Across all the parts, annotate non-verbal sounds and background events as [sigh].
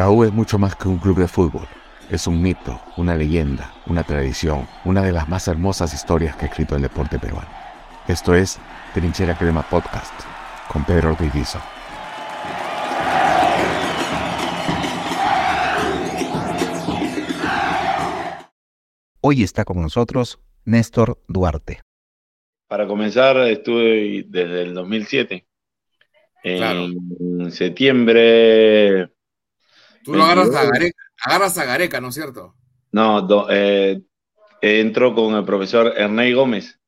La U es mucho más que un club de fútbol. Es un mito, una leyenda, una tradición, una de las más hermosas historias que ha escrito el deporte peruano. Esto es Trinchera Crema Podcast con Pedro Ortiz Hoy está con nosotros Néstor Duarte. Para comenzar, estuve desde el 2007. En septiembre Tú lo agarras a Gareca, agarras a Gareca, ¿no es cierto? No, eh, entró con el profesor Ernei Gómez.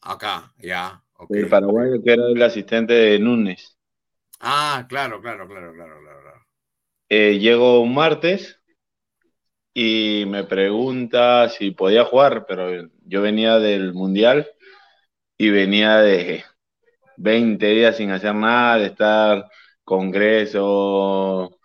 Acá, ya. Okay. El paraguayo que era el asistente de Núñez. Ah, claro, claro, claro, claro, claro. Eh, llego un martes y me pregunta si podía jugar, pero yo venía del Mundial y venía de 20 días sin hacer nada, de estar congreso,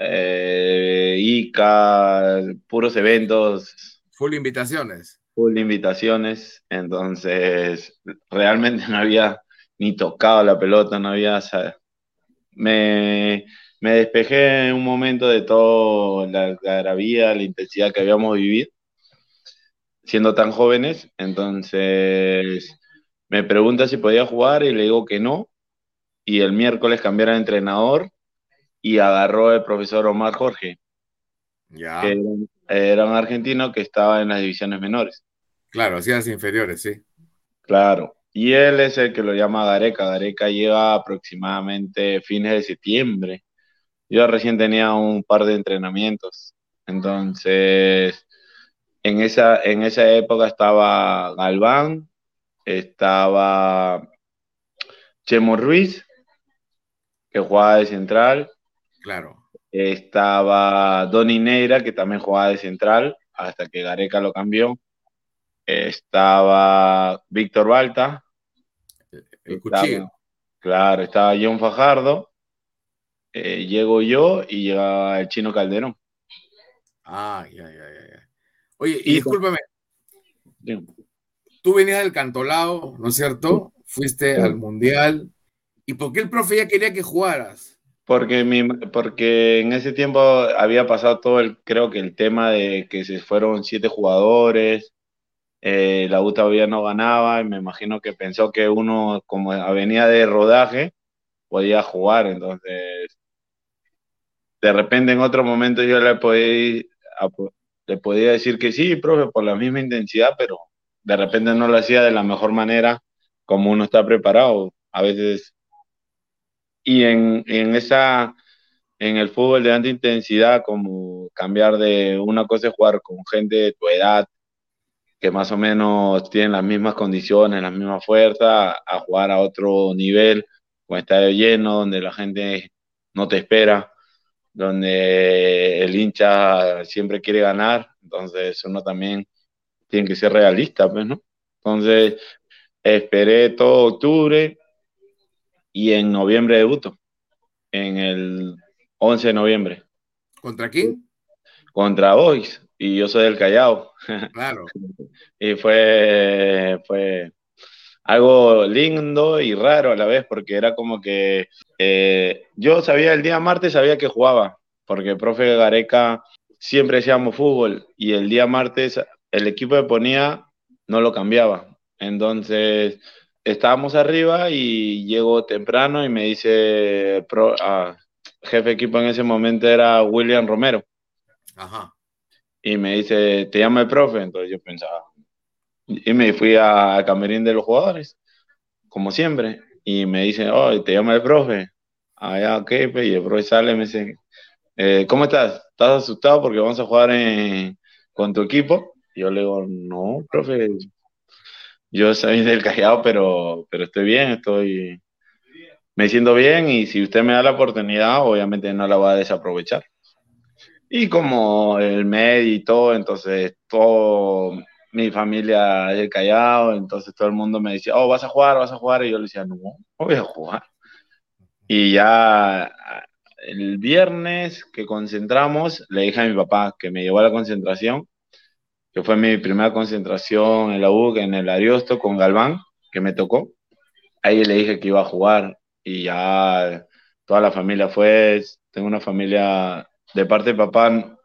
eh, ICA, puros eventos. Full invitaciones. Full invitaciones, entonces realmente no había ni tocado la pelota, no había... me, me despejé en un momento de toda la gravía, la intensidad que habíamos vivido, siendo tan jóvenes, entonces me pregunta si podía jugar y le digo que no, y el miércoles cambiar de entrenador y agarró el profesor Omar Jorge, ya. que era, un argentino que estaba en las divisiones menores. Claro, hacía las inferiores, sí. Claro, y él es el que lo llama Gareca. Gareca lleva aproximadamente fines de septiembre. Yo recién tenía un par de entrenamientos. Entonces, en esa, en esa época estaba Galván, estaba Chemo Ruiz, que jugaba de central, Claro. Estaba Donny Neira, que también jugaba de central, hasta que Gareca lo cambió. Estaba Víctor Balta. El cuchillo. Claro, estaba John Fajardo. Eh, llego yo y llega el chino Calderón. Ah, ya, ya, ya. Oye, y, discúlpame. Tú venías del Cantolao, ¿no es cierto? Fuiste al Mundial. ¿Y por qué el profe ya quería que jugaras? Porque, mi, porque en ese tiempo había pasado todo el, creo que el tema de que se fueron siete jugadores, eh, la U todavía no ganaba, y me imagino que pensó que uno, como venía de rodaje, podía jugar, entonces, de repente en otro momento yo le podía, le podía decir que sí, profe, por la misma intensidad, pero de repente no lo hacía de la mejor manera como uno está preparado. A veces y en, en, esa, en el fútbol de alta intensidad, como cambiar de una cosa es jugar con gente de tu edad, que más o menos tienen las mismas condiciones, la misma fuerza, a jugar a otro nivel, con estadio lleno, donde la gente no te espera, donde el hincha siempre quiere ganar, entonces uno también tiene que ser realista, pues, ¿no? Entonces, esperé todo octubre, y en noviembre debuto, en el 11 de noviembre. ¿Contra quién? Contra Boys, y yo soy del Callao. [laughs] Claro. y fue, fue algo lindo y raro a la vez, porque era como que eh, yo sabía el día martes, sabía que jugaba, porque el profe Gareca siempre hacíamos fútbol, y el día martes el equipo que ponía no lo cambiaba. Entonces, estábamos arriba y llego temprano y me dice, pro, ah, jefe de equipo en ese momento era William Romero. Ajá. Y me dice, te llama el profe. Entonces yo pensaba, y me fui a camerín de los jugadores, como siempre. Y me dice, oh, te llama el profe. Allá, ok, pues, y el profe sale y me dice, eh, ¿cómo estás? ¿Estás asustado porque vamos a jugar con tu equipo? Y yo le digo, no, profe, yo soy [laughs] del Callao, pero, pero estoy bien, estoy me siento bien y si usted me da la oportunidad, obviamente no la voy a desaprovechar. Y como el medio y todo, entonces todo mi familia es del Callao, entonces todo el mundo me decía, oh, vas a jugar, vas a jugar, y yo le decía, no, no voy a jugar. Y ya el viernes que concentramos, le dije a mi papá que me llevó a la concentración que fue mi primera concentración en la U, en el Ariosto con Galván, que me tocó. Ahí le dije que iba a jugar y ya toda la familia fue, tengo una familia de parte de papá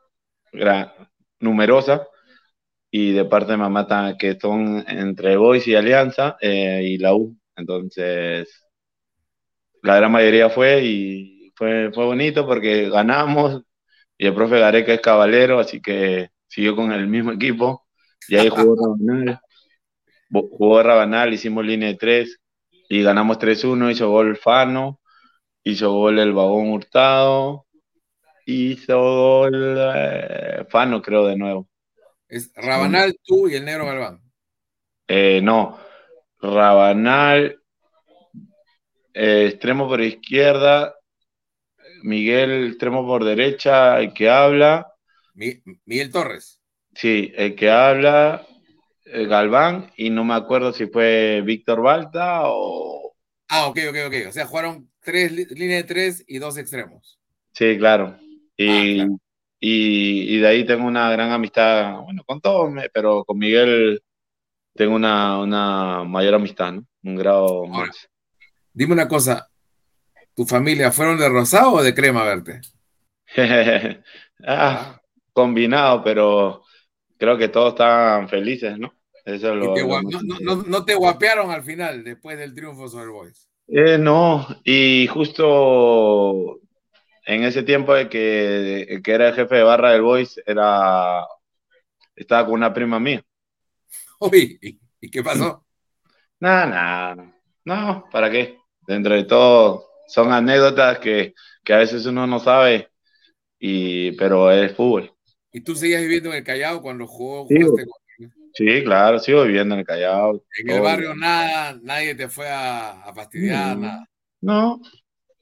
numerosa y de parte de mamá que son entre Boys y Alianza eh, y la U. Entonces, la gran mayoría fue y fue, fue bonito porque ganamos y el profe Gareca es caballero, así que siguió con el mismo equipo y ahí jugó Rabanal. Jugó Rabanal, hicimos línea de tres y ganamos 3-1, hizo gol Fano, hizo gol el Vagón Hurtado, hizo gol eh, Fano creo de nuevo. Es Rabanal, tú y el Negro Galván. Eh, no, Rabanal, eh, extremo por izquierda, Miguel, extremo por derecha, el que habla. Miguel Torres. Sí, el que habla, el Galván, y no me acuerdo si fue Víctor Balta o. Ah, ok, ok, ok. O sea, jugaron tres líneas de tres y dos extremos. Sí, claro. Y, ah, y, de ahí tengo una gran amistad, bueno, con todos, pero con Miguel tengo una, una mayor amistad, ¿no? Un grado más. Dime una cosa, ¿tu familia fueron de rosado o de crema verde? [laughs] ah, combinado, pero creo que todos estaban felices, ¿no? Eso lo, no, te guapearon al final, después del triunfo sobre el Boys? Eh, no, y justo en ese tiempo de que, que era el jefe de barra del Boys, era, estaba con una prima mía. Uy, ¿y, qué pasó? [clears throat] Nada, nada, no, ¿para qué? Dentro de todo, son anécdotas que, que a veces uno no sabe, y, pero es fútbol. ¿Y tú seguías viviendo en el Callao cuando jugó? Sí, claro, sigo viviendo en el Callao. En el barrio nada, nadie te fue a, fastidiar, nada. No,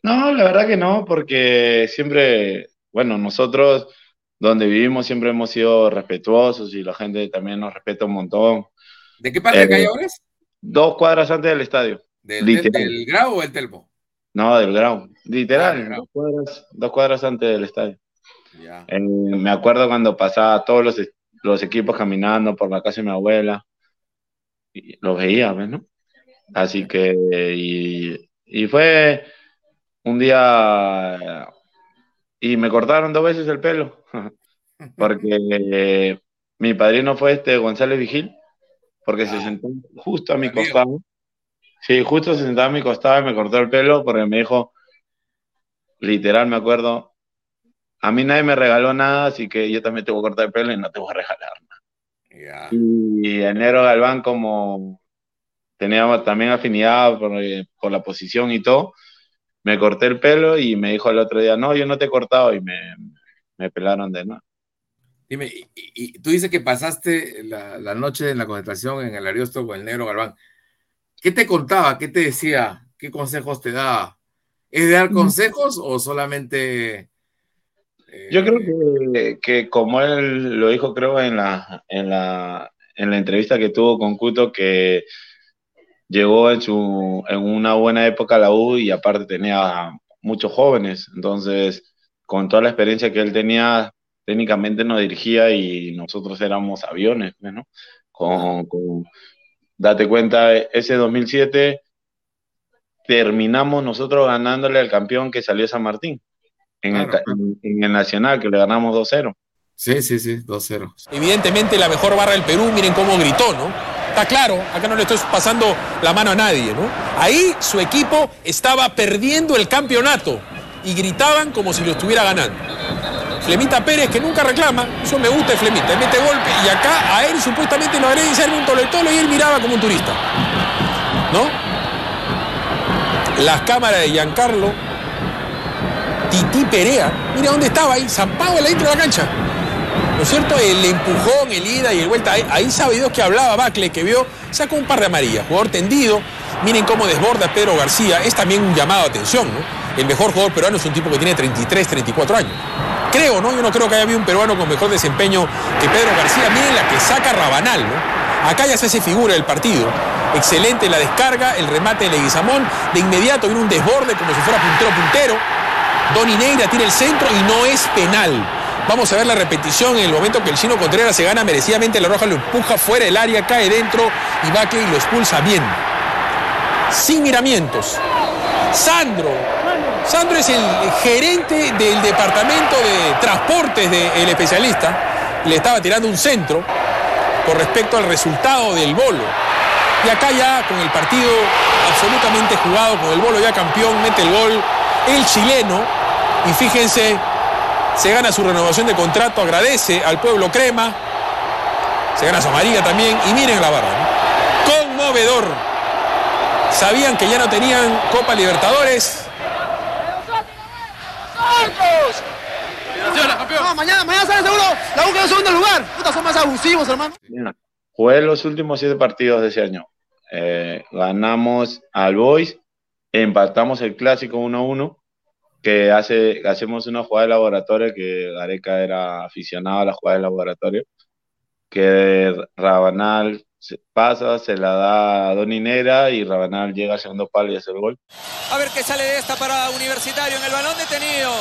no, la verdad que no, porque siempre, bueno, nosotros donde vivimos siempre hemos sido respetuosos y la gente también nos respeta un montón. ¿De qué parte del Callao eres? Dos cuadras antes del estadio. ¿Del, del, Grau o el Telmo? No, del Grau. Literal, ah, dos, cuadras, dos cuadras antes del estadio me acuerdo cuando pasaba todos los, los, equipos caminando por la casa de mi abuela. Y los veía, ¿no? Así que, y, y fue un día, y me cortaron dos veces el pelo, [laughs] porque mi padrino fue este González Vigil, porque se sentó justo a mi costado. Sí, justo se sentaba a mi costado y me cortó el pelo porque me dijo, literal, me acuerdo, a mí nadie me regaló nada, así que yo también te voy a cortar el pelo y no te voy a regalar nada. Y enero Galván, como teníamos también afinidad eh, por, la posición y todo, me corté el pelo y me dijo el otro día, no, yo no te he cortado y me, me pelaron de nuevo. Dime, y, tú dices que pasaste la, noche en la concentración en el Ariosto con el negro Galván. ¿Qué te contaba? ¿Qué te decía? ¿Qué consejos te daba? ¿Es de dar mm. consejos o solamente yo creo que, que, como él lo dijo, creo, en la, en la, en la entrevista que tuvo con Cuto, que llegó en, su, en una buena época a la U y aparte tenía muchos jóvenes. Entonces, con toda la experiencia que él tenía, técnicamente nos dirigía y nosotros éramos aviones, ¿no? Con, con, date cuenta, ese 2007 terminamos nosotros ganándole al campeón que salió San Martín en, el, Nacional, que le ganamos 2-0. Sí, sí, sí, 2-0. Evidentemente la mejor barra del Perú, miren cómo gritó, ¿no? Está claro, acá no le estoy pasando la mano a nadie, ¿no? Ahí su equipo estaba perdiendo el campeonato y gritaban como si lo estuviera ganando. Flemita Pérez, que nunca reclama, eso me gusta de Flemita, mete golpe y acá a él supuestamente lo haré ser un tolo y él miraba como un turista. ¿No? Las cámaras de Giancarlo Titi Perea, mira dónde estaba ahí, zampado en la intro de la cancha. ¿No es cierto? El empujón, el ida y el vuelta. Ahí sabe Dios que hablaba Bacle, que vio, sacó un par de amarillas. Jugador tendido. Miren cómo desborda Pedro García. Es también un llamado a atención, ¿no? El mejor jugador peruano es un tipo que tiene 33, 34 años. Creo, ¿no? Yo no creo que haya habido un peruano con mejor desempeño que Pedro García. Miren la que saca Rabanal, ¿no? Acá ya se hace figura del partido. Excelente la descarga, el remate de Leguizamón. De inmediato viene un desborde como si fuera puntero Doni Neira tira el centro y no es penal. Vamos a ver la repetición en el momento que el chino Contreras se gana merecidamente, la roja lo empuja fuera del área, cae dentro y y lo expulsa bien. Sin miramientos. Sandro Sandro es el gerente del departamento de transportes del especialista. Le estaba tirando un centro con respecto al resultado del bolo. Y acá ya con el partido absolutamente jugado, con el bolo ya campeón, mete el gol el chileno. Y fíjense, se gana su renovación de contrato, agradece al pueblo crema, se gana su amarilla también. Y miren la barra, conmovedor. Sabían que ya no tenían Copa Libertadores. No, mañana, mañana sale seguro la quedó en segundo lugar. Puta, son más abusivos, hermano. Jugué los últimos siete partidos de ese año. Eh, ganamos al Boys, empatamos el clásico 1-1, que hace, hacemos una jugada de laboratorio, que Gareca era aficionado a la jugada de laboratorio, que Rabanal pasa, se la da a Doninera y Rabanal llega al segundo palo y hace el gol. A ver qué sale de esta para Universitario en el balón detenido.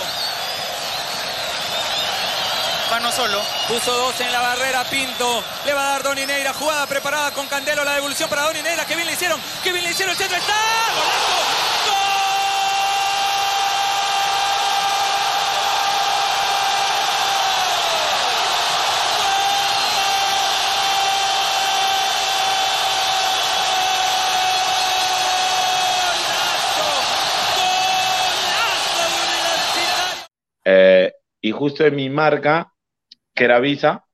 Mano solo. Puso dos en la barrera Pinto. Le va a dar Donineira. Jugada preparada con Candelo. La devolución para Donineira. Que bien le hicieron. Que bien le hicieron. El centro está. ¡Golazo! Y justo en mi marca, que era Visa,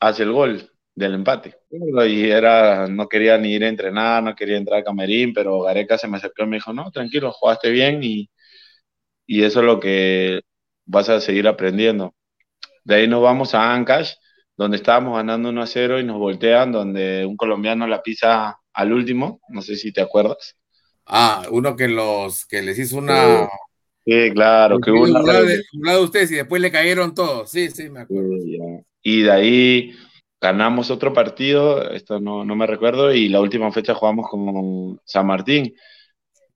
hace el gol del empate. Y era, no quería ni ir a entrenar, no quería entrar a camerín, pero Gareca se me acercó y me dijo, no, tranquilo, jugaste bien y, y eso es lo que vas a seguir aprendiendo. De ahí nos vamos a Ancash, donde estábamos ganando 1 a 0 y nos voltean, donde un colombiano la pisa al último, no sé si te acuerdas. Ah, uno que los que les hizo una Sí, claro, que hubo una de, de ustedes y después le cayeron todos. Sí, sí, me acuerdo. Y de ahí ganamos otro partido, esto no, no me recuerdo, y la última fecha jugamos con San Martín.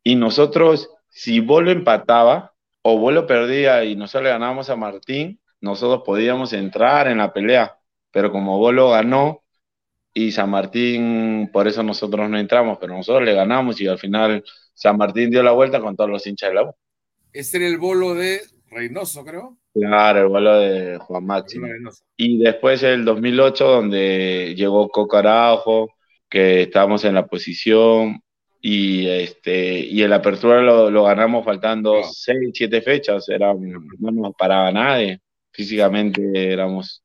Y nosotros, si Bolo empataba o Bolo perdía y nosotros le ganábamos a Martín, nosotros podíamos entrar en la pelea. Pero como Bolo ganó y San Martín, por eso nosotros no entramos, pero nosotros le ganamos y al final San Martín dio la vuelta con todos los hinchas de la U. Ese era el bolo de Reynoso, creo. Claro, el vuelo de Juan Máximo. Y después el 2008, donde llegó Coco Araujo, que estábamos en la posición, y este y el apertura lo, lo ganamos faltando seis, siete fechas, era, no nos paraba nadie, físicamente éramos...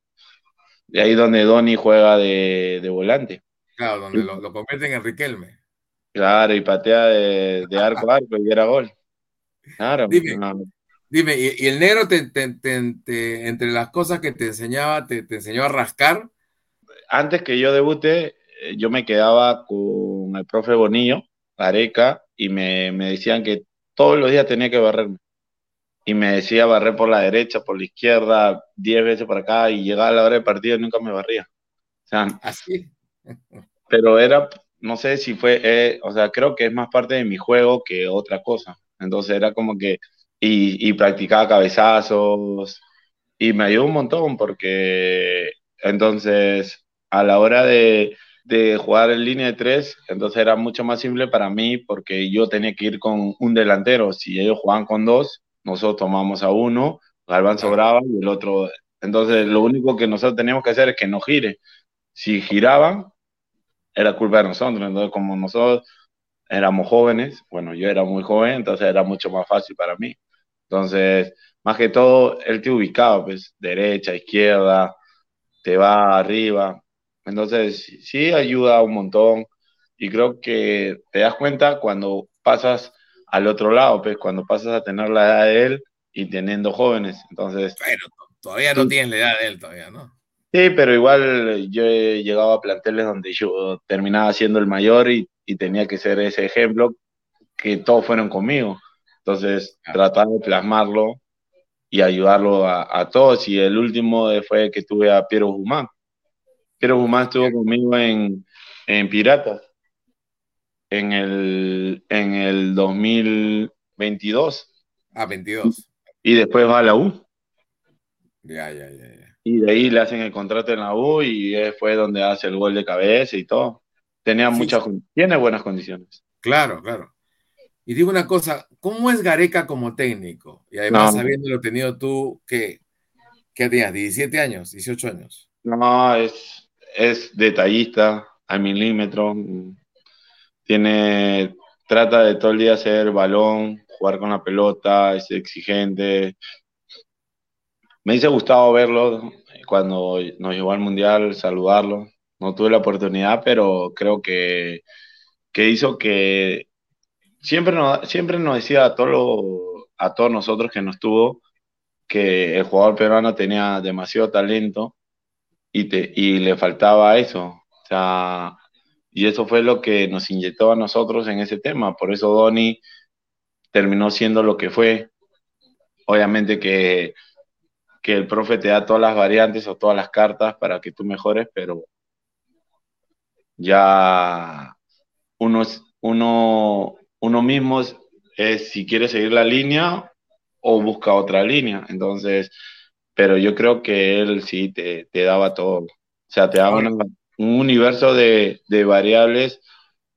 De ahí donde Donny juega de, de volante. Claro, donde lo, lo convierten en Riquelme. Claro, y patea de, de arco a arco y era gol. Claro. Dime. no, Dime, ¿y, y el negro te, te- te- te- entre las cosas que te enseñaba, te, enseñó a rascar? antes que yo debute, eh, yo me quedaba con el profe Bonillo, Areca, y me, me decían que todos los días tenía que barrerme. Y me decía barrer por la derecha, por la izquierda, 10 veces por acá, y llegaba la hora del partido y nunca me barría. O sea, Así. pero era, no sé si fue, eh, o sea, creo que es más parte de mi juego que otra cosa. Entonces era como que, y, y practicaba cabezazos, y me ayudó un montón porque entonces a la hora de, de jugar en línea de tres, entonces era mucho más simple para mí porque yo tenía que ir con un delantero. Si ellos jugaban con dos, nosotros tomamos a uno, Galván sobraba y el otro. Entonces lo único que nosotros teníamos que hacer es que no gire. Si giraban, era culpa de nosotros. Entonces, como nosotros éramos jóvenes, bueno, yo era muy joven, entonces era mucho más fácil para mí. Entonces, más que todo, él te ubicaba, pues, derecha, izquierda, te va arriba. Entonces, sí- ayuda un montón. Y creo que te das cuenta cuando pasas al otro lado, pues, cuando pasas a tener la edad de él y teniendo jóvenes. Entonces, Bueno, todavía no tienes la edad de él, todavía, ¿no? Sí, pero igual yo he llegado a planteles donde yo terminaba siendo el mayor y, y tenía que ser ese ejemplo que todos fueron conmigo. Entonces, Claro. tratar de plasmarlo y ayudarlo a, a todos. Y el último fue que tuve a Piero Guzmán. Piero Guzmán estuvo conmigo en, en Piratas en el, en el 2022 Ah, 22. y después va a la U. Ya, ya, ya, ya. Y de ahí le hacen el contrato en la U y fue donde hace el gol de cabeza y todo. Tenía Sí, muchas, tiene buenas condiciones. Claro, claro. Y digo una cosa, ¿cómo es Gareca como técnico? Y además, No. habiéndolo tenido tú, ¿qué? ¿Qué tenías? ¿17 años? ¿18 años? No, es, es detallista, a milímetro. Tiene, trata de todo el día hacer balón, jugar con la pelota, es exigente. Me hizo gustado verlo cuando nos llevó al mundial, saludarlo. No tuve la oportunidad, pero creo que, que hizo que siempre nos, siempre nos decía a todos, a todos nosotros que nos tuvo que el jugador peruano tenía demasiado talento y, te, y le faltaba eso. O sea, y eso fue lo que nos inyectó a nosotros en ese tema. Por eso Donny terminó siendo lo que fue. Obviamente que, que el profe te da todas las variantes o todas las cartas para que tú mejores, pero ya uno, es- uno, uno mismo es, si quiere seguir la línea o busca otra línea. Entonces, pero yo creo que él sí te, te daba todo. O sea, te daba un universo de, de variables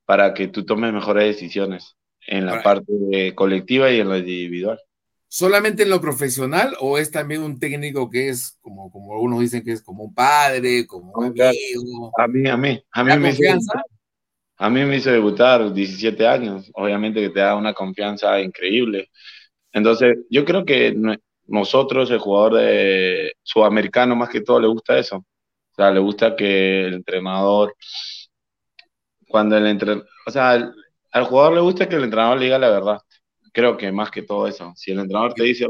para que tú tomes mejores decisiones en la Ahora- parte colectiva y en la individual. ¿Solamente en lo profesional o es también un técnico que es, como, como algunos dicen, que es como un padre, como un Ah, claro. amigo? A mí, a mí, a mí ¿Da me hizo, confianza? a mí me hizo debutar 17 años. Obviamente que te da una confianza increíble. Entonces, yo creo que no- nosotros, el jugador de sudamericano, más que todo, le gusta eso. O sea, le gusta que el entrenador, cuando el entrenador, o sea, al, al jugador le gusta que el entrenador le diga la verdad. Creo que más que todo eso. Si el entrenador te dice,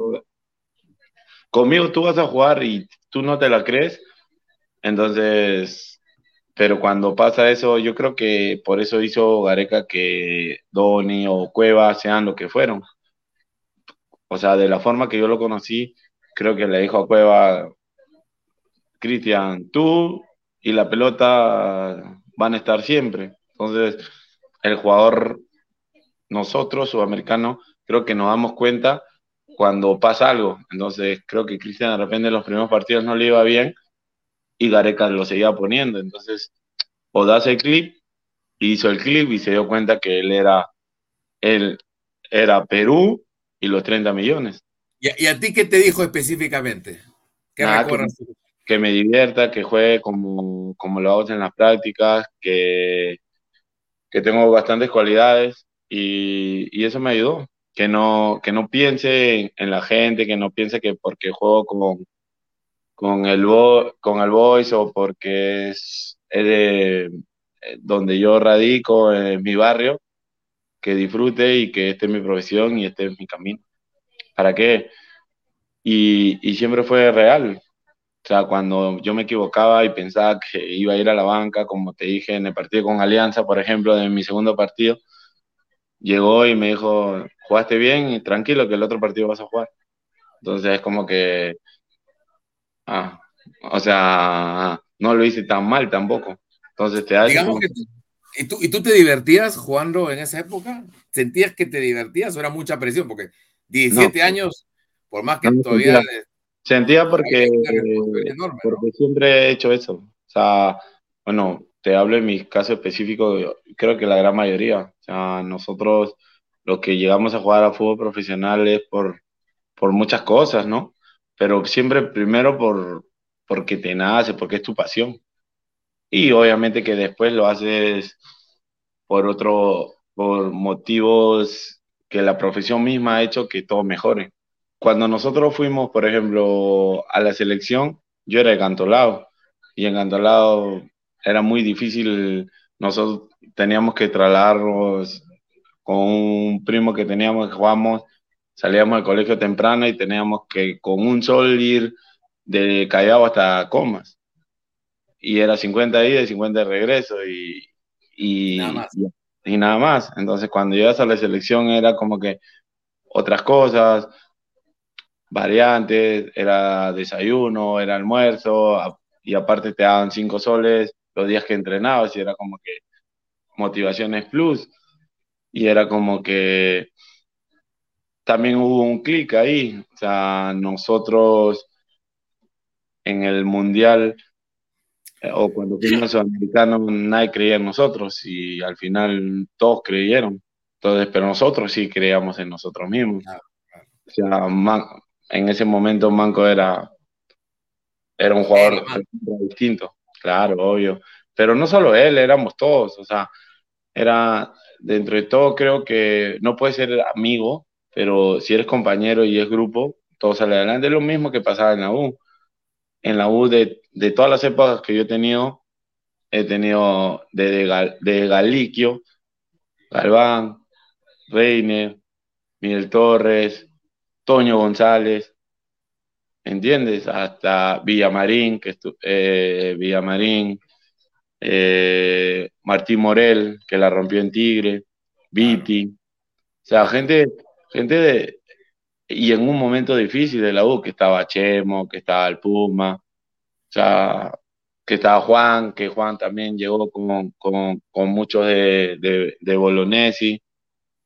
conmigo tú vas a jugar y tú no te la crees, entonces, pero cuando pasa eso, yo creo que por eso hizo Gareca que Doni o Cueva sean lo que fueron. O sea, de la forma que yo lo conocí, creo que le dijo a Cueva, Cristian, tú y la pelota van a estar siempre. Entonces, el jugador, nosotros, sudamericanos, creo que nos damos cuenta cuando pasa algo. Entonces, creo que Cristian de repente en los primeros partidos no le iba bien y Gareca lo seguía poniendo. Entonces, o das el clip, hizo el clip y se dio cuenta que él era, él era Perú y los 30 millones. ¿Y, y a ti qué te dijo específicamente? Que me divierta, que juegue como, como lo hago en las prácticas, que, que tengo bastantes cualidades y, y eso me ayudó. Que no, que no piense en, la gente, que no piense que porque juego con, con, el, con el voice o porque es, es eh, donde yo radico, en mi barrio, que disfrute y que esté en mi profesión y esté en mi camino. ¿Para qué? Y, y siempre fue real. O sea, cuando yo me equivocaba y pensaba que iba a ir a la banca, como te dije en el partido con Alianza, por ejemplo, de mi segundo partido, llegó y me dijo, jugaste bien y tranquilo que el otro partido vas a jugar. Entonces es como que, ah, o sea, no lo hice tan mal tampoco. Entonces te da Digamos que tú, ¿y, tú, ¿Y tú te divertías jugando en esa época? ¿Sentías que te divertías o era mucha presión? Porque 17 No. años, por más que No, todavía... sentía- Sentía porque, porque siempre he hecho eso. O sea, bueno, te hablo en mi caso específico, creo que la gran mayoría. O sea, nosotros los que llegamos a jugar a fútbol profesional es por, por muchas cosas, ¿no? Pero siempre primero por, porque te nace, porque es tu pasión. Y obviamente que después lo haces por otro, por motivos que la profesión misma ha hecho que todo mejore. Cuando nosotros fuimos, por ejemplo, a la selección, yo era de Cantolao y en Cantolao era muy difícil, nosotros teníamos que trasladarnos con un primo que teníamos que jugamos, salíamos del colegio temprano y teníamos que con un sol ir de Callao hasta Comas. Y era 50 de ida y 50 de regreso y, y, Nada más. y, y nada más. Entonces cuando llegas a la selección era como que otras cosas, variantes, era desayuno, era almuerzo, y aparte te daban cinco soles los días que entrenabas y era como que motivaciones plus y era como que también hubo un clic ahí, o sea, nosotros en el mundial eh, o cuando fuimos sudamericanos nadie creía en nosotros y al final todos creyeron. Entonces, pero nosotros sí creíamos en nosotros mismos. O sea, en ese momento Manco era, era un jugador distinto, claro, obvio. Pero no solo él, éramos todos, o sea, era, dentro de todo creo que no puede ser amigo, pero si eres compañero y es grupo, todo sale adelante. Lo mismo que pasaba en la U. En la U de, de todas las épocas que yo he tenido, he tenido desde de, de Galiquio, Galván, Reiner, Miguel Torres, Toño González, ¿entiendes? Hasta Villamarín, que eh, Villamarín, eh, Martín Morel, que la rompió en Tigre, Viti, o sea, gente, gente de, y en un momento difícil de la U, que estaba Chemo, que estaba el Puma, o sea, que estaba Juan, que Juan también llegó con, con, muchos de, de, de Bolognesi,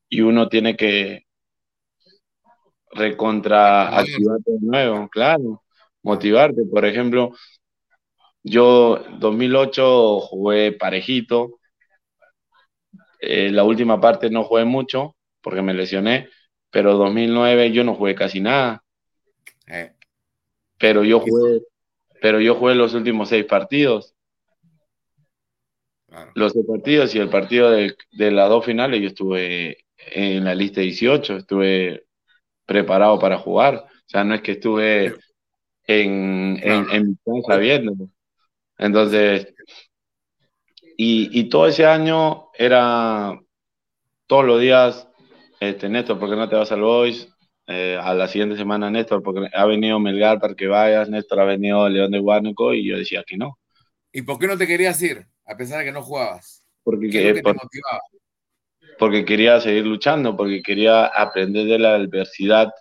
y uno tiene que recontra activarte de nuevo, claro, motivarte. Por ejemplo, yo 2008 jugué parejito, eh, la última parte no jugué mucho porque me lesioné, pero 2009 yo no jugué casi nada. Eh. Pero yo jugué, pero yo jugué los últimos seis partidos. Los seis partidos y el partido de, de las dos finales yo estuve en la lista 18, estuve preparado para jugar. O sea, no es que estuve en, en, mi casa viendo. Entonces, y, y, todo ese año era todos los días, este, Néstor, ¿por qué no te vas al Boys? Eh, a la siguiente semana, Néstor, porque ha venido Melgar para que vayas, Néstor ha venido León de Huánuco y yo decía que no. ¿Y por qué no te querías ir, a pesar de que no jugabas? Porque, que, te motivaba? Porque quería seguir luchando, porque quería aprender de la adversidad,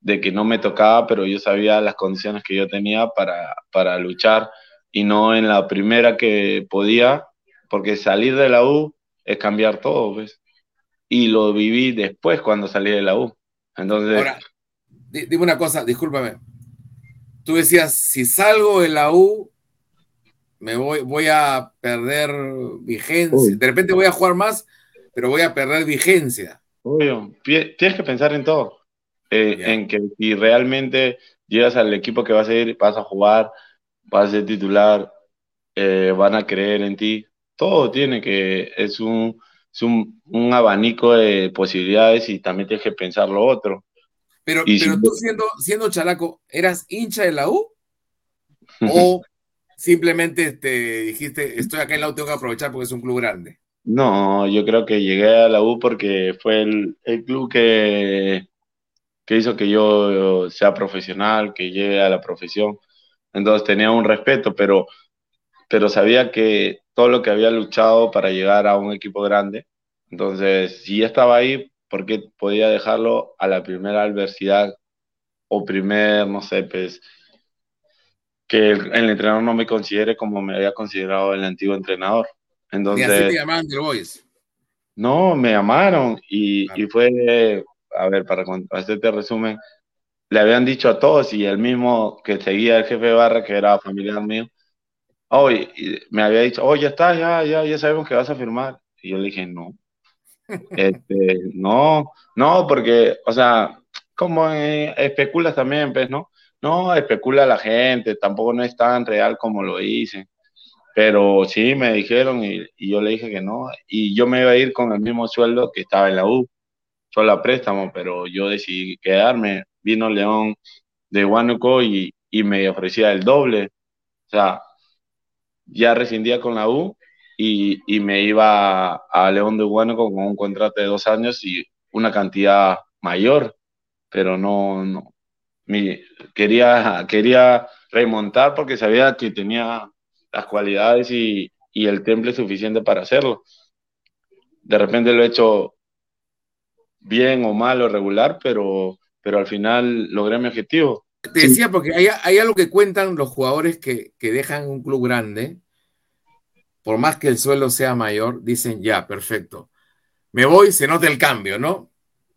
de que no me tocaba, pero yo sabía las condiciones que yo tenía para, para luchar y no en la primera que podía, porque salir de la U es cambiar todo, ¿ves? Y lo viví después cuando salí de la U. Entonces... Ahora, dime una cosa, discúlpame. Tú decías, si salgo de la U, me voy, voy a perder vigencia, de repente voy a jugar más, pero voy a perder vigencia. Obvio, tienes que pensar en todo. Eh, en que si realmente llegas al equipo que vas a ir, vas a jugar, vas a ser titular, eh, van a creer en ti. Todo tiene que, es un, es un, un, abanico de posibilidades y también tienes que pensar lo otro. Pero, pero tú siendo, siendo chalaco, ¿eras hincha de la U? [laughs] ¿O simplemente te dijiste, estoy acá en la U, tengo que aprovechar porque es un club grande? No, yo creo que llegué a la U porque fue el, club que, que hizo que yo sea profesional, que llegue a la profesión. Entonces tenía un respeto, pero, pero sabía que todo lo que había luchado para llegar a un equipo grande, entonces si ya estaba ahí, ¿por qué podía dejarlo a la primera adversidad o primer, no sé, pues, que el, el entrenador no me considere como me había considerado el antiguo entrenador? Entonces, ¿Y así te llamaban The Boys? No, me llamaron y, y fue, a ver, para hacerte resumen, le habían dicho a todos y el mismo que seguía el jefe de barra, que era familiar mío, hoy me había dicho, oh, ya está, ya, ya, ya sabemos que vas a firmar. Y yo le dije, no. [laughs] Este, no, no, porque, o sea, como especulas también, pues, ¿no? No, especula la gente, tampoco no es tan real como lo dicen. Pero sí, me dijeron y, yo le dije que no. Y yo me iba a ir con el mismo sueldo que estaba en la U, solo a préstamo, pero yo decidí quedarme. Vino León de Huánuco y, y me ofrecía el doble. O sea, ya rescindía con la U y, y me iba a, León de Huánuco con un contrato de dos años y una cantidad mayor, pero no, no. Mi, quería, quería remontar porque sabía que tenía las cualidades y, y el temple suficiente para hacerlo. De repente lo he hecho bien o mal o regular, pero, pero al final logré mi objetivo. Te decía, porque hay, hay, algo que cuentan los jugadores que, que, dejan un club grande, por más que el suelo sea mayor, dicen ya, perfecto. Me voy, se nota el cambio, ¿no?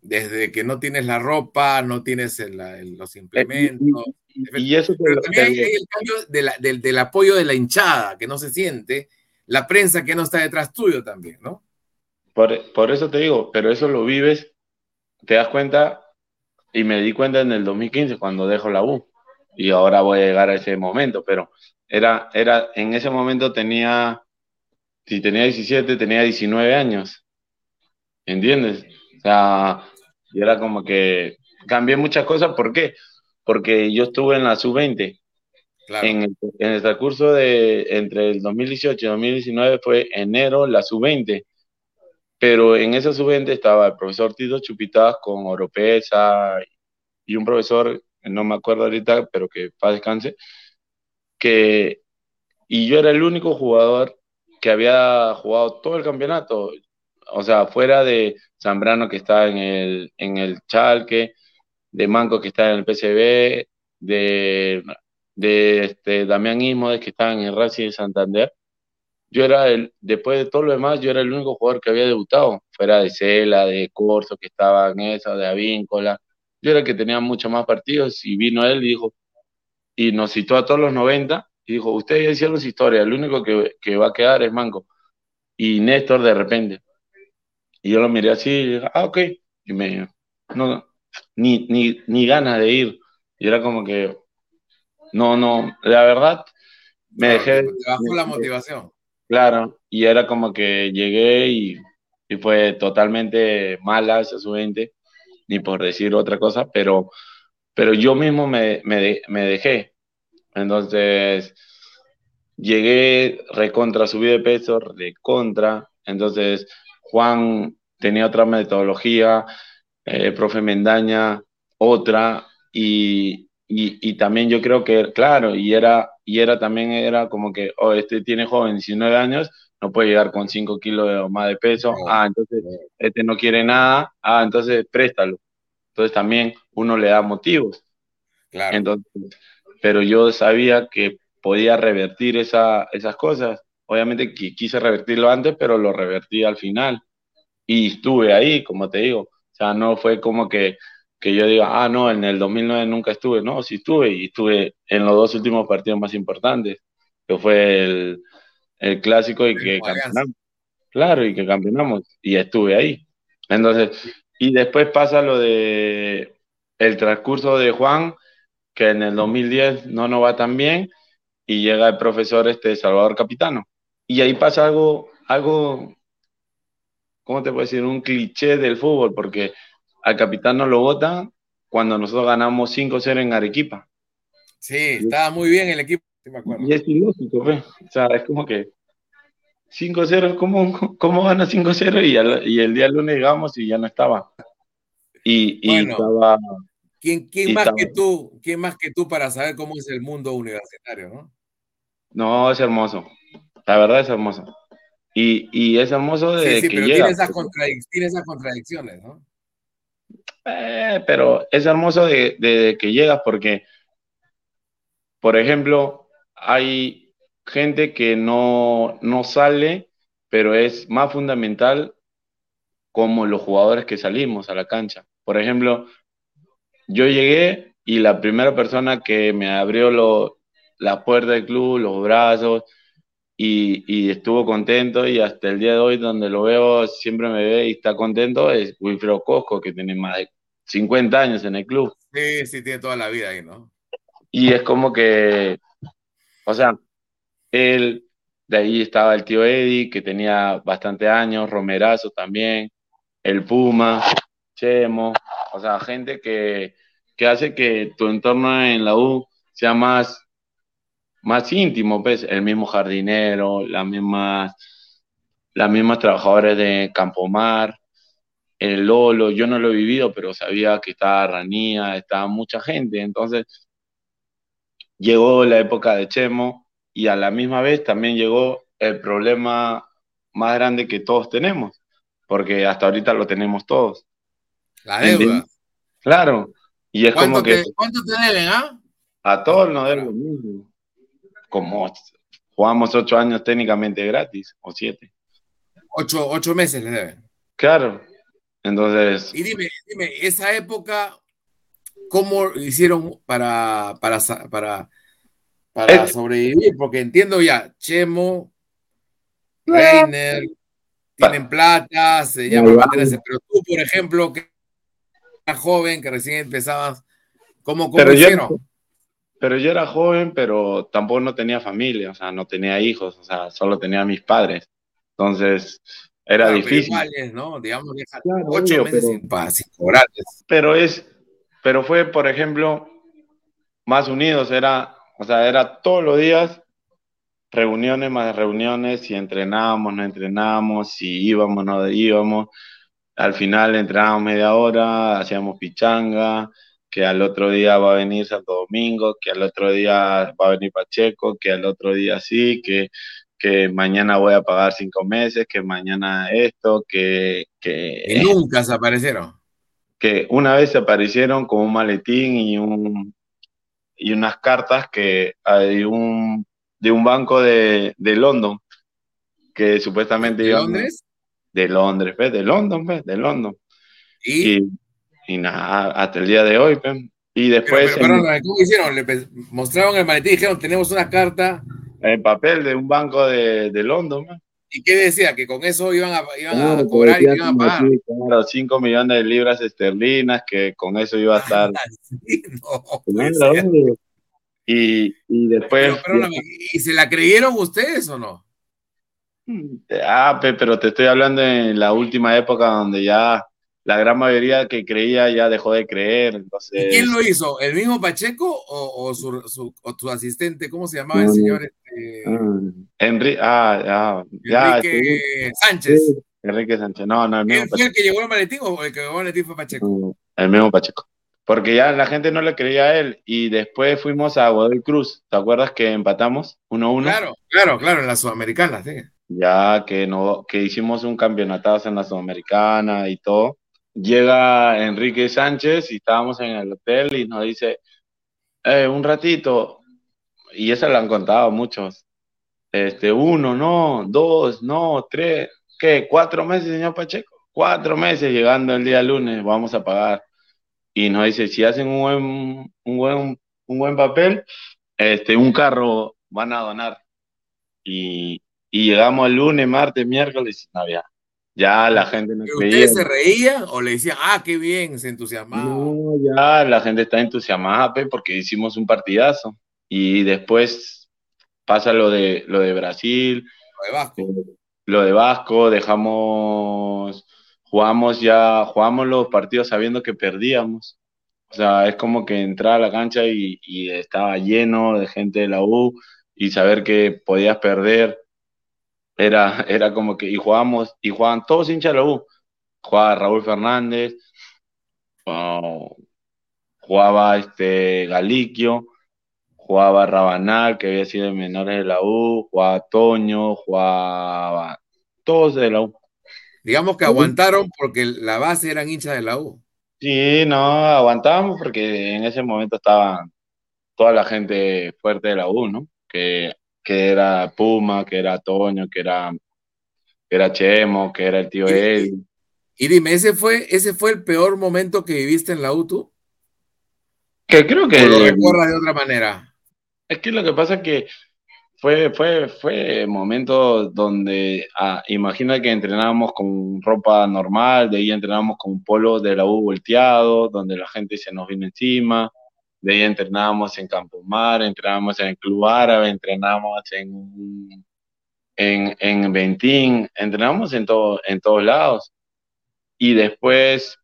Desde que no tienes la ropa, no tienes los implementos. Y, eso Pero también hay, el cambio del, apoyo de la hinchada, que no se siente, la prensa que no está detrás tuyo también, ¿no? por, por eso te digo, pero eso lo vives, te das cuenta, y me di cuenta en el 2015 cuando dejo la U, y ahora voy a llegar a ese momento, pero era, era, en ese momento tenía, si tenía 17, tenía 19 años, ¿entiendes? O sea, y era como que cambié muchas cosas, ¿por qué? Porque yo estuve en la sub-20, en, el, en el transcurso de entre el 2018 y 2019 fue enero la sub-20, pero en esa sub-20 estaba el profesor Tito Chupitas con Oropesa y un profesor, no me acuerdo ahorita, pero que paz descanse, que, y yo era el único jugador que había jugado todo el campeonato, o sea, fuera de Zambrano que está en el, en el Chalque, de Manco que está en el PCB, de de este, Damián Ismodes que estaba en el Racing de Santander, yo era el, después de todo lo demás, yo era el único jugador que había debutado, fuera de Cela, de Corso, que estaba en esa, de Avíncola. Yo era el que tenía muchos más partidos y vino él y dijo, y nos citó a todos los 90 y dijo, ustedes ya hicieron su historia, el único que, que, va a quedar es Manco. Y Néstor de repente. Y yo lo miré así y dije, ah, ok. Y me, no, ni, ni, ni ganas de ir. Y era como que, no, no, la verdad, me dejé. Te bajó la motivación. Claro, y era como que llegué y, fue totalmente mala esa su ni por decir otra cosa, pero, pero yo mismo me, dejé. Entonces, llegué recontra, subí de peso, recontra. Entonces, Juan tenía otra metodología, el eh, profe Mendaña otra, y, y, y, también yo creo que, claro, y era, y era también, era como que, oh, este tiene joven, 19 años, no puede llegar con 5 kilos o más de peso, ah, entonces este no quiere nada, ah, entonces préstalo. Entonces también uno le da motivos. Claro. Entonces, pero yo sabía que podía revertir esa, esas cosas. Obviamente quise revertirlo antes, pero lo revertí al final. Y estuve ahí, como te digo. O sea, no fue como que que yo diga, ah, no, en el 2009 nunca estuve. No, sí estuve y estuve en los dos últimos partidos más importantes, que fue el, el clásico y que campeonamos. Claro, y que campeonamos y estuve ahí. Entonces, y después pasa lo de el transcurso de Juan, que en el 2010 no nos va tan bien y llega el profesor este Salvador Capitano. Y ahí pasa algo, algo, ¿cómo te puedo decir? Un cliché del fútbol, porque al capitán no lo votan cuando nosotros ganamos 5-0 en Arequipa. Sí, estaba muy bien el equipo, me acuerdo. Y es ilógico, ¿ves? O sea, es como que 5-0, ¿cómo, ¿cómo gana 5-0? Y, y, el día lunes llegamos y ya no estaba. Y, y estaba... ¿Quién, quién más que tú, ¿Quién más que tú para saber cómo es el mundo universitario, no? No, es hermoso. La verdad es hermoso. Y, y es hermoso de sí, sí, que pero llega. Tiene esas, tiene esas contradicciones, ¿no? Eh, pero es hermoso de, que llegas porque, por ejemplo, hay gente que no, no sale, pero es más fundamental como los jugadores que salimos a la cancha. Por ejemplo, yo llegué y la primera persona que me abrió lo, la puerta del club, los brazos, y, estuvo contento y hasta el día de hoy donde lo veo siempre me ve y está contento es Wilfredo Cosco que tiene más de 50 años en el club. Sí, sí, tiene toda la vida ahí, ¿no? Y es como que, o sea, él, de ahí estaba el tío Eddie que tenía bastante años, Romerazo también, el Puma, Chemo, o sea, gente que, que hace que tu entorno en la U sea más más íntimo, pues, el mismo jardinero, las mismas, las mismas trabajadoras de Campomar, el Lolo, yo no lo he vivido, pero sabía que estaba Ranía, estaba mucha gente, entonces llegó la época de Chemo y a la misma vez también llegó el problema más grande que todos tenemos, porque hasta ahorita lo tenemos todos. La deuda. Claro, y es como que... ¿Cuánto te deben, ah? A todos nos deben lo mismo como jugamos ocho años técnicamente gratis, o siete. Ocho, ocho meses le deben. Claro, entonces... Y dime, dime, esa época, ¿cómo hicieron para, para, para, para sobrevivir? Porque entiendo ya, Chemo, Reiner, tienen plata, se llaman mantenerse. Pero tú, por ejemplo, que eras joven, que recién empezabas, ¿cómo, cómo yo- hicieron? Pero yo era joven, pero tampoco no tenía familia, o sea, no tenía hijos, o sea, solo tenía a mis padres. Entonces, era Claro, difícil. igual es, ¿no? Digamos, Claro, ocho obvio, meses pero- sin, pa- sin cobrarles. pero es, pero fue, por ejemplo, más unidos, era, o sea, era todos los días reuniones más reuniones, si entrenábamos, no entrenábamos, si íbamos, no íbamos, al final entrenábamos media hora, hacíamos pichanga, que al otro día va a venir Santo Domingo, que al otro día va a venir Pacheco, que al otro día sí, que, que mañana voy a pagar cinco meses, que mañana esto, que, que, nunca se aparecieron. que una vez se aparecieron con un maletín y un y unas cartas que hay un de un banco de, de London que supuestamente ¿De iban- Londres? de Londres ¿ves? de London ¿ves? de London Y, y, y nada hasta el día de hoy ¿ves? y después pero, en- ¿cómo hicieron? Le pe- mostraron el maletín y dijeron, tenemos una carta. el papel de un banco de, de London ¿ves? ¿Y qué decía? Que con eso iban a, iban a cobrar y iban a pagar. así, claro, 5 millones de libras esterlinas que con eso iba a estar [laughs] Sí, no, y, y después Pero, ¿y se la creyeron ustedes o no? Ah, pe- pero te estoy hablando en la última época donde ya la gran mayoría que creía ya dejó de creer. ¿Y Entonces, quién lo hizo? ¿El mismo Pacheco o, o su, su- o tu asistente? ¿Cómo se llamaba el no. señor? Este, Ah, Enri- ah, ya, Enrique Sánchez. sí, Enrique Sánchez. No, no, el mismo ¿Él fue el que llevó el maletín o el que llevó el maletín fue Pacheco? Pacheco. El mismo Pacheco. Porque ya la gente no le creía a él. Y después fuimos a Godoy Cruz. ¿Te acuerdas que empatamos 1-1? Claro, claro, claro, en la Sudamericana, sí. ya que no, que hicimos un campeonatazo en la Sudamericana y todo. Llega Enrique Sánchez y estábamos en el hotel y nos dice, "Eh, un ratito, y eso lo han contado muchos, este, uno, no, dos, no, tres, ¿qué? ¿Cuatro meses, señor Pacheco? Cuatro meses llegando el día lunes, vamos a pagar. Y nos dice, si hacen un buen, un buen, un buen papel, este, un carro van a donar. Y, y llegamos el lunes, martes, miércoles, no había. Ya la gente no ¿Pero creía. ¿Ustedes se reían o le decían, ah, qué bien, se entusiasmaban? No, ya la gente está entusiasmada, pe, porque hicimos un partidazo. Y después pasa lo de lo de Brasil, Lo de Vasco. lo de Vasco, dejamos, jugamos ya, jugamos los partidos sabiendo que perdíamos. O sea, es como que entrar a la cancha y, y estaba lleno de gente de la U y saber que podías perder era, era como que, y jugamos, y jugaban todos hinchas de la U. Jugaba Raúl Fernández, oh, jugaba este Galiquio, jugaba Rabanal, que había sido de menores de la U, jugaba Toño, jugaba todos de la U. Digamos que aguantaron porque la base eran hinchas de la U. Sí, no, aguantábamos porque en ese momento estaba toda la gente fuerte de la U, ¿no? Que, que era Puma, que era Toño, que era, que era Chemo, que era el tío Eddie. Y dime, ¿ese fue, ¿ese fue el peor momento que viviste en la U tú? Que creo que ¿O lo recuerdas de otra manera? Es que lo que pasa es que fue, fue, fue momentos donde, ah, imagina que entrenábamos con ropa normal, de ahí entrenábamos con un polo de la U volteado, donde la gente se nos vino encima, de ahí entrenábamos en Campo Mar, entrenábamos en Club Árabe, entrenábamos en, en, en Ventín, entrenábamos en, todo, en todos lados. Y después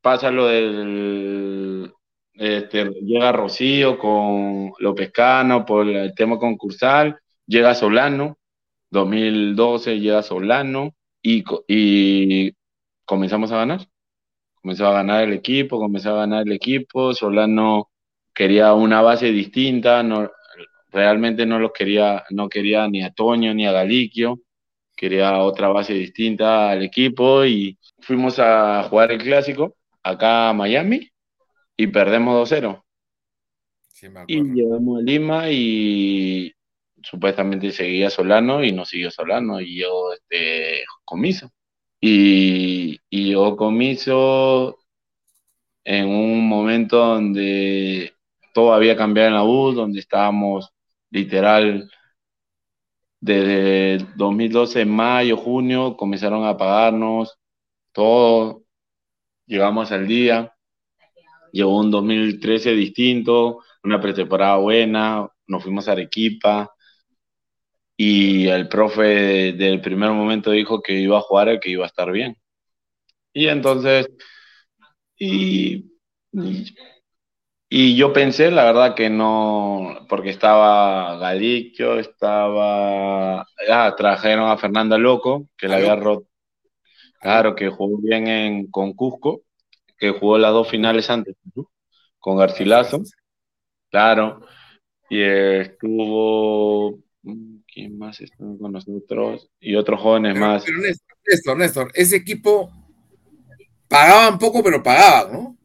pasa lo del este, llega Rocío con López Cano por el tema concursal, llega Solano, 2012 llega Solano y, y comenzamos a ganar. Comenzó a ganar el equipo, comenzó a ganar el equipo, Solano quería una base distinta, no, realmente no los quería, no quería ni a Toño ni a Galiquio, quería otra base distinta al equipo y fuimos a jugar el clásico acá a Miami y perdemos 2-0. Sí, Y llegamos a Lima y supuestamente seguía Solano y no siguió Solano y yo este, Comiso. Y, y yo Comiso en un momento donde todo había cambiado en la U, donde estábamos literal desde 2012, mayo, junio, comenzaron a pagarnos todo, llegamos al día, llegó un 2013 distinto, una pretemporada buena, nos fuimos a Arequipa y el profe del primer momento dijo que iba a jugar y que iba a estar bien. Y entonces, y, y yo pensé, la verdad que no, porque estaba Galicio, estaba, ah, trajeron a Fernanda Loco, que la había roto, claro, que jugó bien en, con Cusco, que jugó las dos finales antes, con Garcilaso, claro, y estuvo, ¿quién más estuvo con nosotros? Y otros jóvenes Pero, más. pero Néstor, Néstor, Néstor, ese equipo pagaban poco, pero pagaban, ¿no?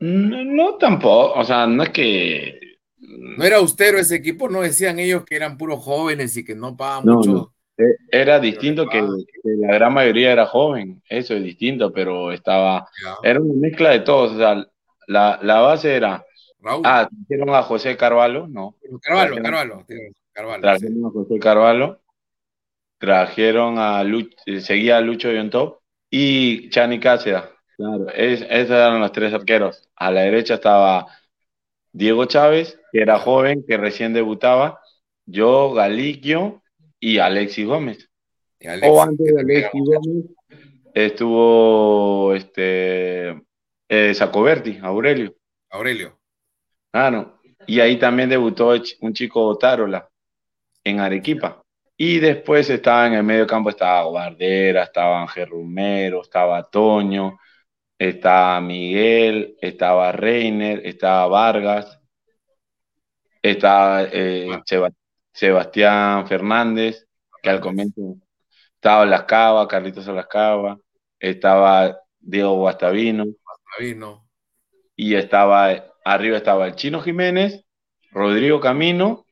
No, no tampoco, o sea, no es que... No era austero ese equipo, no decían ellos que eran puros jóvenes y que no pagaban No, mucho. no. Eh, Era distinto que, que la gran mayoría era joven, eso es distinto, pero estaba, era una mezcla de todos, o sea, la, la base era, Raúl, ah, trajeron a José Carvalho, no, Carvalho, Carvalho, Carvalho, trajeron a José Carvalho, trajeron a Lucho, seguía a Lucho Yontop y Chani Cáceres, claro, es- esos eran los tres arqueros, a la derecha estaba Diego Chávez, que era joven, que recién debutaba, yo, Galiquio y Alexis Gómez. Y Alexis, O antes de Alexis Gómez estuvo este eh, Sacoberti, Aurelio. Aurelio. Claro. Y ahí también debutó un chico Tarola en Arequipa. Y después estaba en el medio campo, estaba Guardera, estaba Ángel Romero, estaba Toño, estaba Miguel, estaba Reiner, estaba Vargas, estaba eh. Seba- Sebastián Fernández, que al comienzo estaba Lascava, Carlitos Lascava, estaba Diego Guastavino, Vino. y estaba arriba estaba el Chino Jiménez, Rodrigo Camino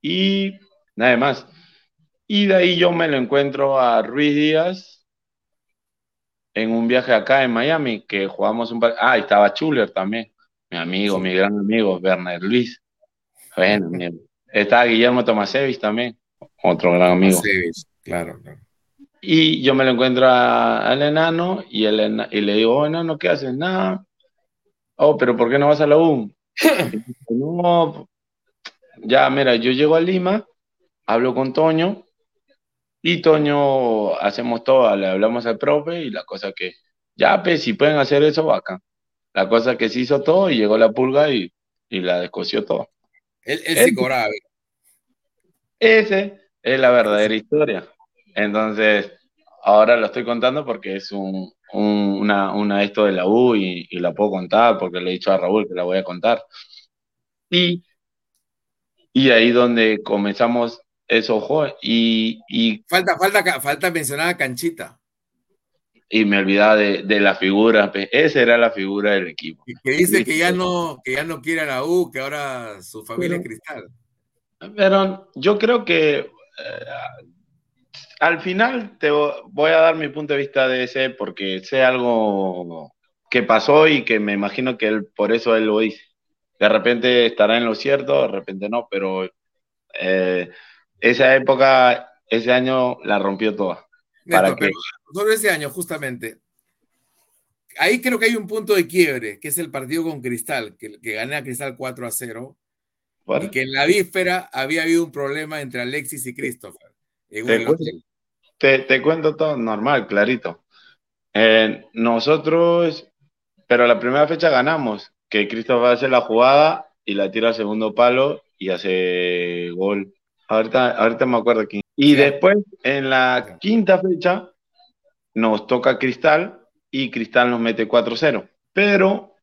y nada más. Y de ahí yo me lo encuentro a Ruiz Díaz en un viaje acá en Miami, que jugamos un par... Ah, estaba Chuler también, mi amigo, mi gran amigo, Werner Luis. Bueno, mi- estaba Guillermo Tomasevich también, otro gran amigo. Masevich, claro, claro. Y yo me lo encuentro a- al enano y, el ena- y le digo, oh, enano, ¿qué haces? Nada. Oh, pero ¿por qué no vas a la U? [laughs] No, ya, mira, yo llego a Lima, hablo con Toño y Toño hacemos todo, le hablamos al profe y la cosa que, ya, pues, si pueden hacer eso, bacán. La cosa que se hizo todo y llegó la pulga y, y la descosió todo. Él, él sí cobraba. Ese es la verdadera historia. Entonces, ahora lo estoy contando porque es un, un- una, una esto de la U y, y la puedo contar porque le he dicho a Raúl que la voy a contar. Y, y ahí donde comenzamos eso, jo- y, y, Falta, falta, falta mencionar a Canchita, y me olvidaba de, de la figura. pe- Esa era la figura del equipo. que que dice que ya no, que ya no quiere a la U, que ahora su familia es cristal. Pero yo creo que eh, al final te vo- voy a dar mi punto de vista de ese porque sé algo que pasó y que me imagino que él por eso él lo dice. De repente estará en lo cierto, de repente no, pero eh, esa época, ese año la rompió toda. ¿Para pero sobre ese año, justamente, ahí creo que hay un punto de quiebre, que es el partido con Cristal, que, que gana a Cristal 4 a 0, Bueno, y que en la víspera había habido un problema entre Alexis y Christopher. En Te cuento. te cuento todo normal, clarito. Eh, nosotros, pero la primera fecha ganamos, que Christopher hace la jugada y la tira al segundo palo y hace gol. Ahorita, ahorita me acuerdo quién. Y después, en la quinta fecha, nos toca Cristal y Cristal nos mete 4-0. Pero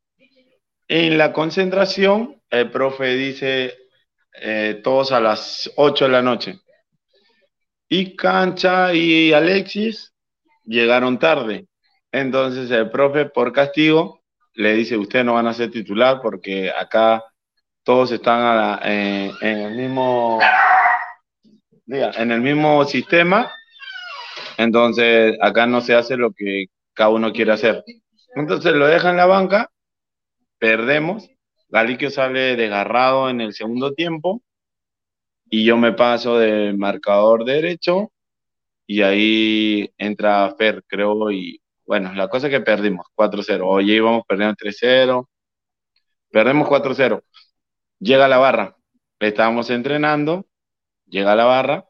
en la concentración, el profe dice eh, todos a las 8 de la noche. Y Cancha y Alexis llegaron tarde. Entonces el profe, por castigo, le dice, ustedes no van a ser titular porque acá todos están a la- eh, en el mismo diga, en el mismo sistema. Entonces acá no se hace lo que cada uno quiere hacer. Entonces lo deja en la banca, perdemos. Galiquio sale desgarrado en el segundo tiempo y yo me paso de marcador derecho y ahí entra Fer, creo, y bueno, la cosa es que perdimos 4-0. Oye, íbamos perdiendo 3-0, perdemos 4-0. Llega la barra, estábamos entrenando, llega la barra,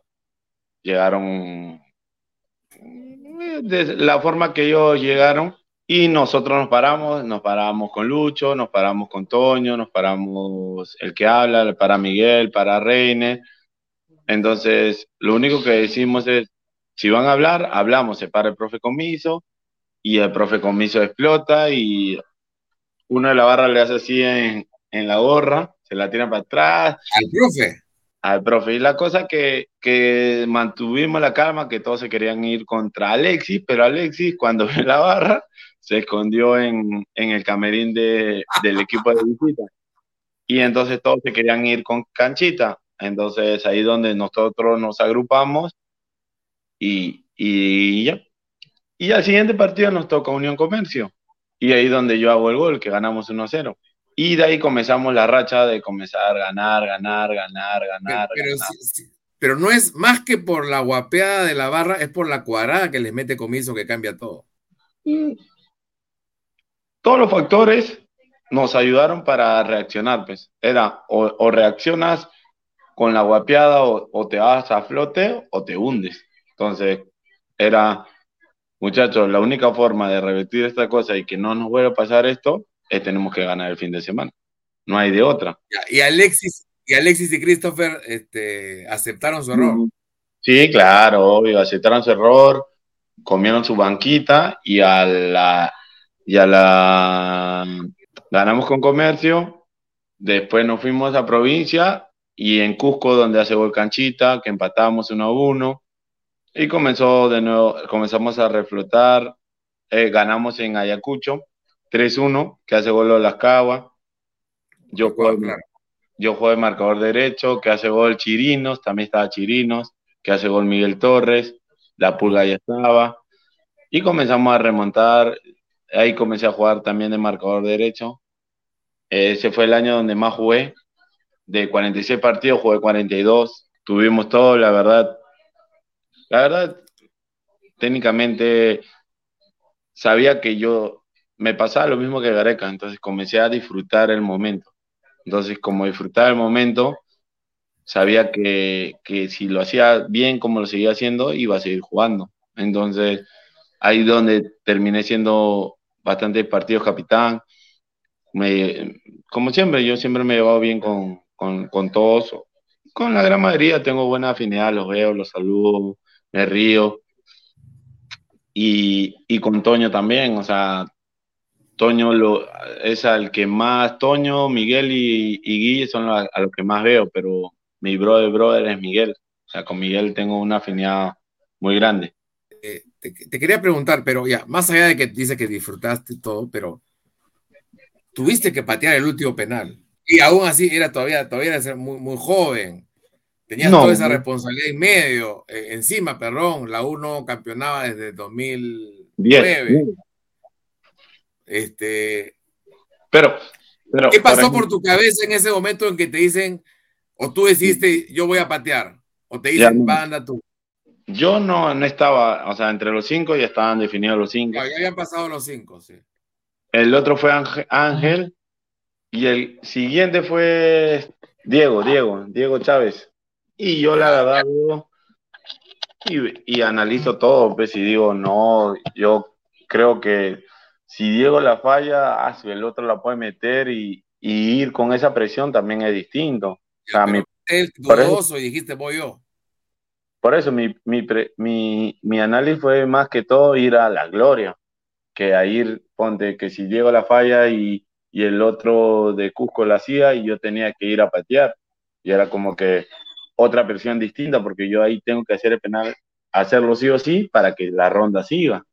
llegaron de la forma que ellos llegaron y nosotros nos paramos, nos paramos con Lucho, nos paramos con Toño, nos paramos el que habla, para Miguel, para Reine. Entonces, lo único que decimos es, si van a hablar, hablamos, se para el profe Comiso y el profe Comiso explota y uno de la barra le hace así en, en la gorra, se la tira para atrás. Al profe al profe. Y la cosa que, que mantuvimos la calma, que todos se querían ir contra Alexis, pero Alexis cuando [laughs] ve la barra se escondió en, en el camerín de, del equipo de visita. Y entonces todos se querían ir con Canchita. Entonces ahí donde nosotros nos agrupamos y, y ya. Y al siguiente partido nos toca Unión Comercio. Y ahí donde yo hago el gol, que ganamos 1-0. Y de ahí comenzamos la racha de comenzar a ganar, ganar, ganar, ganar. Pero, ganar. sí, sí. pero, no es más que por la guapeada de la barra, es por la cuadrada que les mete comiso que cambia todo. Mm. Todos los factores nos ayudaron para reaccionar, pues. Era o, o reaccionas con la guapeada o, o, te vas a flote o te hundes. Entonces, era, muchachos, la única forma de revertir esta cosa y que no nos vuelva a pasar esto es tenemos que ganar el fin de semana. No hay de otra. Y Alexis y, Alexis y Christopher este, aceptaron su error. Sí, claro, obvio, aceptaron su error, comieron su banquita y a la, y a la ganamos con comercio, después nos fuimos a provincia y en Cusco donde hace gol Canchita, que empatamos uno a uno y comenzó de nuevo, comenzamos a reflotar, eh, ganamos en Ayacucho 3-1, que hace gol Cabas. Yo juego, claro. yo juego de marcador derecho, que hace gol Chirinos, también estaba Chirinos, que hace gol Miguel Torres, la pulga ya estaba. Y comenzamos a remontar, ahí comencé a jugar también de marcador derecho. Ese fue el año donde más jugué. De 46 partidos jugué 42. Tuvimos todo, la verdad. La verdad, técnicamente sabía que yo me pasaba lo mismo que Gareca, entonces comencé a disfrutar el momento. Entonces, como disfrutar el momento, sabía que, que, si lo hacía bien como lo seguía haciendo, iba a seguir jugando. Entonces, ahí donde terminé siendo bastante partidos capitán. Como siempre, yo siempre me he llevado bien con, con, con todos. Con la gran mayoría tengo buena afinidad, los veo, los saludo, me río. Y, y con Toño también, o sea, Toño lo, es al que más, Toño, Miguel y, y Guille son a, a los que más veo, pero mi brother, brother es Miguel. O sea, con Miguel tengo una afinidad muy grande. Eh, te, te, quería preguntar, pero ya, más allá de que dice que disfrutaste todo, pero tuviste que patear el último penal. Y aún así era todavía, todavía era muy, muy joven. Tenías no, toda esa responsabilidad en medio, eh, encima, perdón, la UNO campeonaba desde 2009. Bien. Este, pero, pero ¿qué pasó por tu cabeza en ese momento en que te dicen, o tú decidiste, yo voy a patear, o te dicen, va, anda tú? Yo no, no estaba, o sea, entre los cinco ya estaban definidos los cinco. Ya habían pasado los cinco, sí. El otro fue Ángel, y el siguiente fue Diego, Diego, Diego Chávez. Y yo la verdad y, y analizo todo, pues, y digo, no, yo creo que si Diego la falla, ah, si el otro la puede meter y, y, ir con esa presión también es distinto. O sea, mi, el dudoso y dijiste voy yo. Por eso mi, mi, mi, mi, análisis fue más que todo ir a la gloria, que a ir, ponte, que si Diego la falla y, y el otro de Cusco la hacía y yo tenía que ir a patear. Y era como que otra presión distinta, porque yo ahí tengo que hacer el penal, hacerlo sí o sí para que la ronda siga.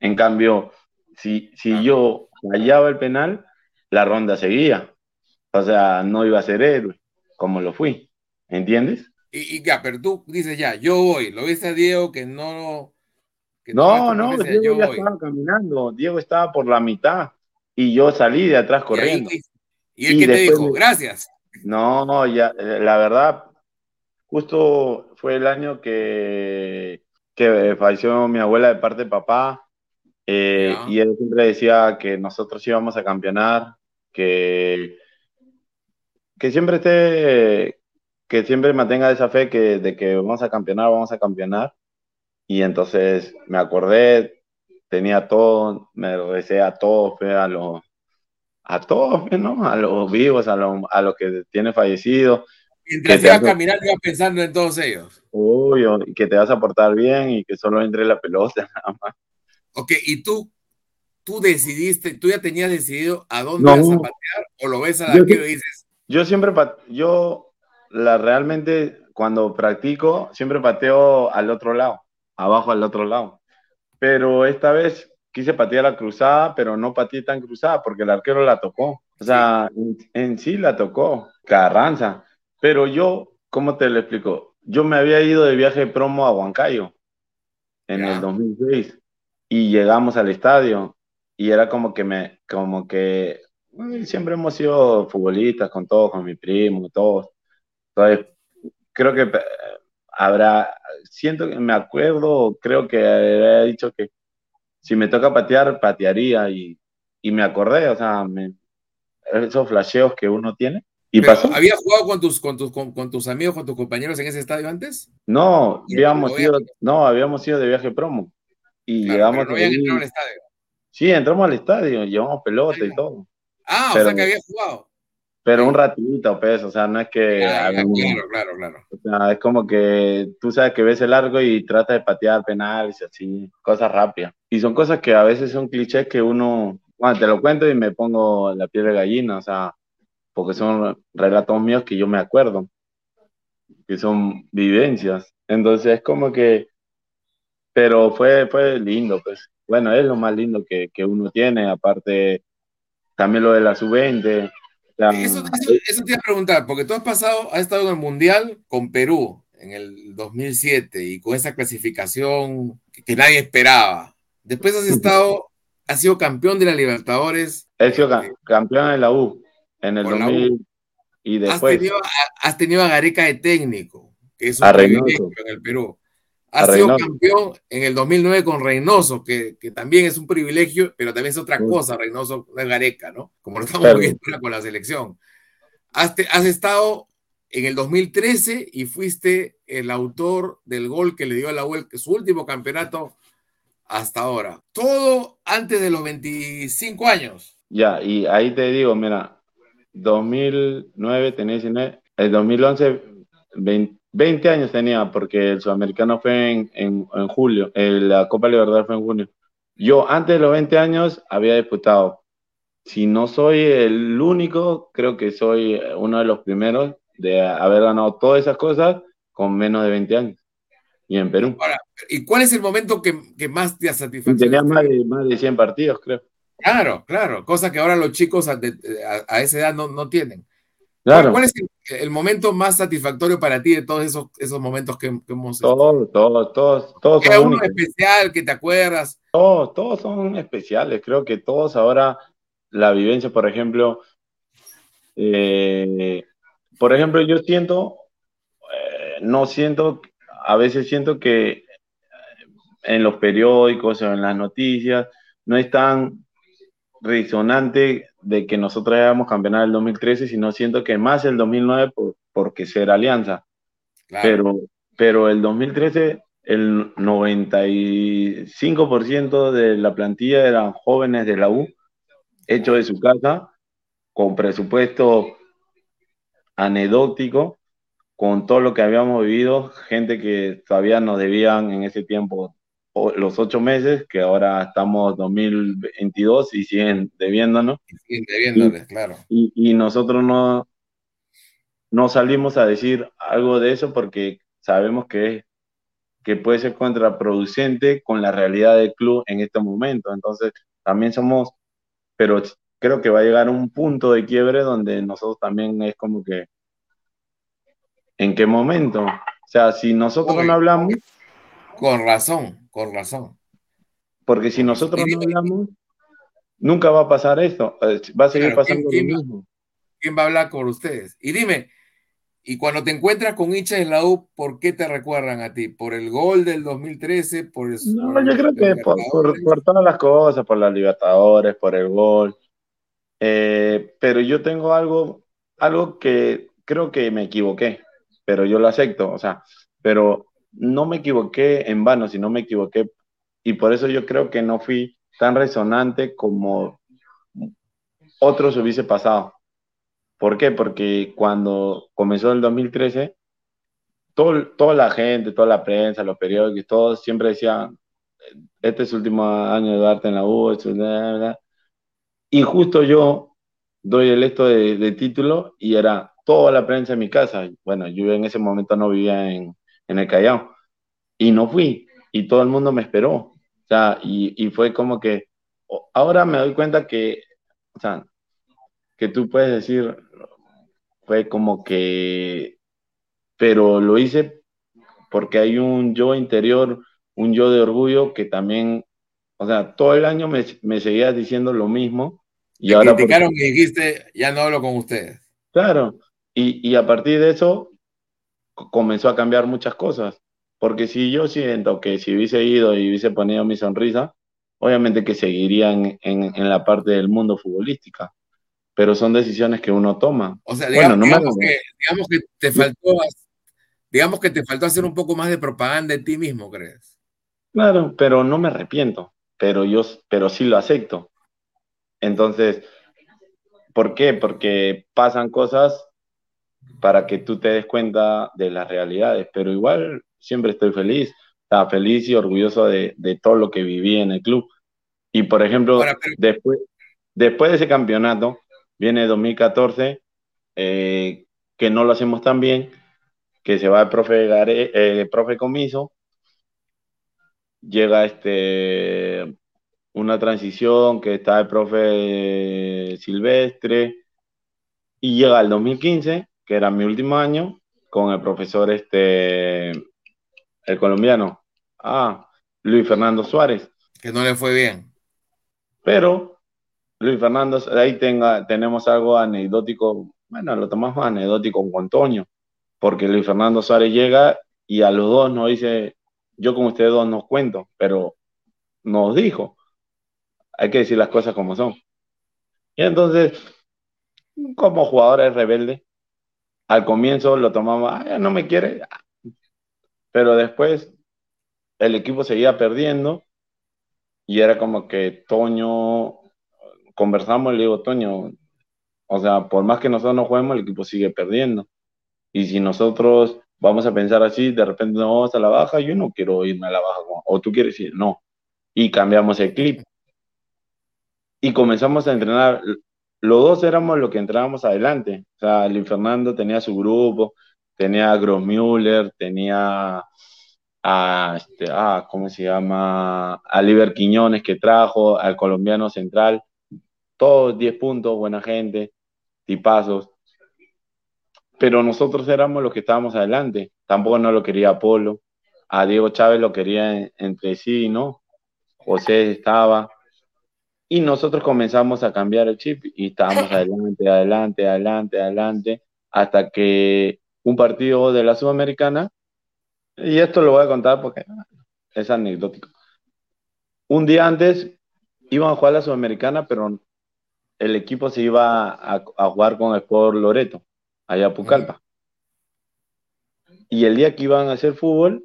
En cambio, si, si yo fallaba el penal, la ronda seguía. O sea, no iba a ser héroe, como lo fui. ¿Entiendes? Y, y ya, pero tú dices ya, yo voy. ¿Lo viste a Diego que no... Que no, no, no Diego ya voy. estaba caminando. Diego estaba por la mitad y yo salí de atrás corriendo. ¿Y, ahí, y él qué te dijo? Gracias. No, no, ya, la verdad, justo fue el año que, que falleció mi abuela de parte de papá. Eh, Ya. y él siempre decía que nosotros íbamos a campeonar, que, que siempre esté, que siempre mantenga esa fe que, de que vamos a campeonar, vamos a campeonar. Y entonces me acordé, tenía todo, me recé a todos, a los, a todos, ¿no? A los vivos, a los, a los que tienen fallecidos. Mientras ibas caminando, ibas pensando en todos ellos. Obvio, y que te vas a portar bien y que solo entre la pelota, [laughs] nada más. Ok, y tú, tú decidiste, tú ya tenías decidido a dónde No. ibas a patear, o lo ves al arquero y dices, Yo siempre, yo la realmente cuando practico, siempre pateo al otro lado, abajo al otro lado. Pero esta vez quise patear la cruzada, pero no pateé tan cruzada porque el arquero la tocó. O sea, en, en sí la tocó, Carranza. Pero yo, ¿cómo te lo explico? Yo me había ido de viaje promo a Huancayo en Ya. el 2006 y llegamos al estadio y era como que me, como que Siempre hemos sido futbolistas con todos, con mi primo, todos. Entonces, creo que eh, habrá, siento que me acuerdo, creo que había dicho que si me toca patear, patearía y, y me acordé, o sea, me- esos flasheos que uno tiene. ¿Y pero, pasó? ¿habías jugado con tus, con, tus, con, con tus amigos, con tus compañeros en ese estadio antes? No, habíamos ido, no, habíamos ido de viaje promo y Claro, llegamos pero no habían ahí- entrado al estadio. Sí, entramos al estadio, llevamos pelota y todo, Ah, o Pero- sea que habías jugado. pero un ratito, pues, o sea, no es que hagamos- claro, claro, claro. O sea, es como que tú sabes que ves el largo y tratas de patear penales y así, cosas rápidas. Y son cosas que a veces son clichés que uno, bueno, te lo cuento y me pongo la piel de gallina, o sea, porque son relatos míos que yo me acuerdo, que son vivencias. Entonces es como que, pero fue, fue lindo, pues. Bueno, es lo más lindo que, que uno tiene, aparte también lo de la sub-20. o sea, Eso, eso, eso te iba a preguntar, porque tú has pasado, has estado en el Mundial con Perú en el 2007 y con esa clasificación que, que nadie esperaba. Después has estado, has sido campeón de la Libertadores. he sido ca- campeón de la U en el Con la 2000 y Has después. tenido, a- has tenido a Gareca de técnico, que es un en el Perú. A Has sido Reynoso. campeón en el 2009 con Reynoso, que, que también es un privilegio, pero también es otra cosa. Reynoso no es Gareca, ¿no? Como lo estamos Claro. viendo ahora con la selección. Has, te- has estado en el 2013 y fuiste el autor del gol que le dio a la U el- su último campeonato hasta ahora. Todo antes de los 25 años. Ya, y ahí te digo, mira, 2009 tenía 19, el 2011 20, 20 años tenía porque el sudamericano fue en, en, en julio, eh, la Copa Libertadores fue en junio. Yo antes de los 20 años había disputado. Si no soy el único, creo que soy uno de los primeros de haber ganado todas esas cosas con menos de 20 años. Y en Perú. Ahora, ¿y cuál es el momento que, que más te ha satisfecho? tenía más de, más de 100 partidos, creo. Claro, claro, cosa que ahora los chicos a, de- a- a esa edad no, no tienen. Claro. ¿Cuál es el, el momento más satisfactorio para ti de todos esos, esos momentos que, que hemos Todos, todos, todos, todos ¿Queda son uno especial que te acuerdas? Todos, todos son especiales. Creo que todos ahora, la vivencia, por ejemplo, eh, por ejemplo, yo siento, eh, no siento, a veces siento que eh, en los periódicos o en las noticias no es tan resonante de que nosotros hayamos campeonado el 2013, sino siento que más el 2009 por, porque ser alianza. Claro. Pero, pero el 2013, el 95% de la plantilla eran jóvenes de la U, hechos de su casa, con presupuesto anecdótico, con todo lo que habíamos vivido, gente que todavía nos debían en ese tiempo los ocho meses, que ahora estamos 2022 y siguen debiéndonos Siguen debiéndoles, claro. y, y nosotros no, no salimos a decir algo de eso porque sabemos que, que puede ser contraproducente con la realidad del club en este momento. Entonces, también somos, pero creo que va a llegar un punto de quiebre donde nosotros también es como que, ¿en qué momento? O sea, si nosotros no hablamos, Con razón, con razón. porque si razón. nosotros no hablamos, nunca va a pasar esto, eh, va a seguir Claro, pasando ¿quién- lo mismo. ¿Quién va a hablar con ustedes? Y dime, Y cuando te encuentras con hinchas de la U, ¿por qué te recuerdan a ti? ¿Por el gol del 2013? ¿Por el, no, yo creo que por, por, todas las cosas, por la Libertadores, por el gol. Eh, pero yo tengo algo, algo que creo que me equivoqué, pero yo lo acepto, o sea, pero no me equivoqué en vano, sino me equivoqué. Y por eso yo creo que no fui tan resonante como otros hubiese pasado. ¿Por qué? Porque cuando comenzó el 2013, todo, toda la gente, toda la prensa, los periódicos, todos siempre decían, este es el último año de darte en la U, y justo yo doy el esto de, título y era toda la prensa en mi casa. Bueno, yo en ese momento no vivía en, en el Callao y no fui y todo el mundo me esperó. O sea, y, y fue como que ahora me doy cuenta que, o sea, que tú puedes decir, fue como que, pero lo hice porque hay un yo interior, un yo de orgullo que también, o sea, todo el año me, me seguías diciendo lo mismo. Y ahora criticaron y dijiste, ya no hablo con ustedes. Claro, y, y a partir de eso comenzó a cambiar muchas cosas. Porque si yo siento que si hubiese ido y hubiese ponido mi sonrisa, obviamente que seguirían en, en la parte del mundo futbolística pero son decisiones que uno toma. O sea, digamos, que, digamos que te faltó, digamos que te faltó hacer un poco más de propaganda de ti mismo, ¿crees? Claro, pero no me arrepiento, pero yo, pero sí lo acepto. Entonces, ¿por qué? Porque pasan cosas para que tú te des cuenta de las realidades, pero igual siempre estoy feliz, estaba feliz y orgulloso de, de, todo lo que viví en el club. Y por ejemplo, después, después de ese campeonato, Viene 2014, eh, que no lo hacemos tan bien, que se va el profe, eh, profe Comiso, llega este, una transición que está el profe Silvestre, y llega el 2015, que era mi último año, con el profesor este, el colombiano, ah, Luis Fernando Suárez. Que no le fue bien. Pero Luis Fernando, ahí tenga, tenemos algo anecdótico, bueno, lo tomamos anecdótico con Antonio, porque Luis Fernando Suárez llega y a los dos nos dice, yo con ustedes dos nos cuento, pero nos dijo, hay que decir las cosas como son. Y entonces, como jugadores rebeldes, al comienzo lo tomamos, ah, no me quiere, pero después el equipo seguía perdiendo y era como que Toño conversamos y le digo, Toño, o sea, por más que nosotros no juguemos, el equipo sigue perdiendo. Y si nosotros vamos a pensar así, de repente no vamos a la baja, yo no quiero irme a la baja. O tú quieres ir, no. Y cambiamos el clip. Y comenzamos a entrenar. Los dos éramos los que entrábamos adelante. O sea, Luis Fernando tenía su grupo, tenía a Grossmüller, tenía a, ah, ¿cómo se llama? A Liber Quiñones que trajo, al colombiano central todos 10 puntos, buena gente, tipazos. Pero nosotros éramos los que estábamos adelante. Tampoco no lo quería Polo. A Diego Chávez lo quería entre sí, ¿no? José estaba. Y nosotros comenzamos a cambiar el chip y estábamos [laughs] adelante, adelante, adelante, adelante, hasta que un partido de la Sudamericana, y esto lo voy a contar porque es anecdótico. Un día antes iban a jugar la Sudamericana, pero el equipo se iba a, jugar con el Sport Loreto, allá a Pucallpa. Y el día que iban a hacer fútbol,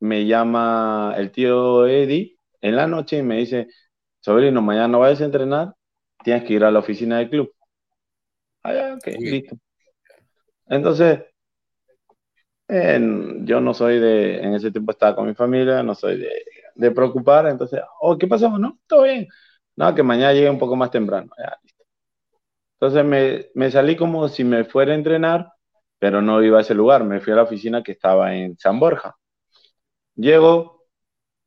me llama el tío Eddie en la noche y me dice, sobrino, mañana no vayas a entrenar, tienes que ir a la oficina del club. Ah, ok, listo. Entonces, yo no soy de, en ese tiempo estaba con mi familia, no soy de, de preocupar, entonces, oh, ¿qué pasó? No, todo bien. No, que mañana llegue un poco más temprano. Entonces me, me, salí como si me fuera a entrenar, pero no iba a ese lugar. Me fui a la oficina que estaba en San Borja. Llego,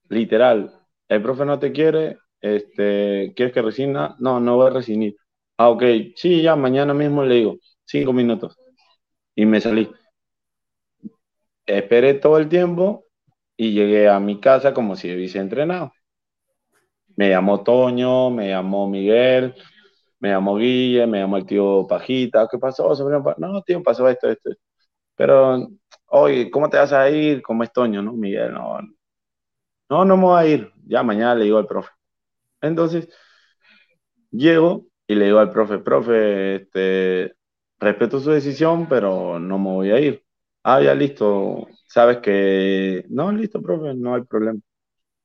literal, el profe no te quiere, este, ¿quieres que resina? No, no voy a resinir. Ah, ok, sí, ya, mañana mismo le digo, cinco minutos. Y me salí. Esperé todo el tiempo y llegué a mi casa como si hubiese entrenado me llamó Toño, me llamó Miguel, me llamó Guille, me llamó el tío Pajita, ¿qué pasó? No, tío, pasó esto, esto. Pero, oye, ¿cómo te vas a ir? ¿Cómo es Toño, no? Miguel, no, no, no me voy a ir. Ya mañana le digo al profe. Entonces, llego y le digo al profe, profe, este, respeto su decisión, pero no me voy a ir. Ah, ya listo. Sabes que, no, listo, profe, no hay problema.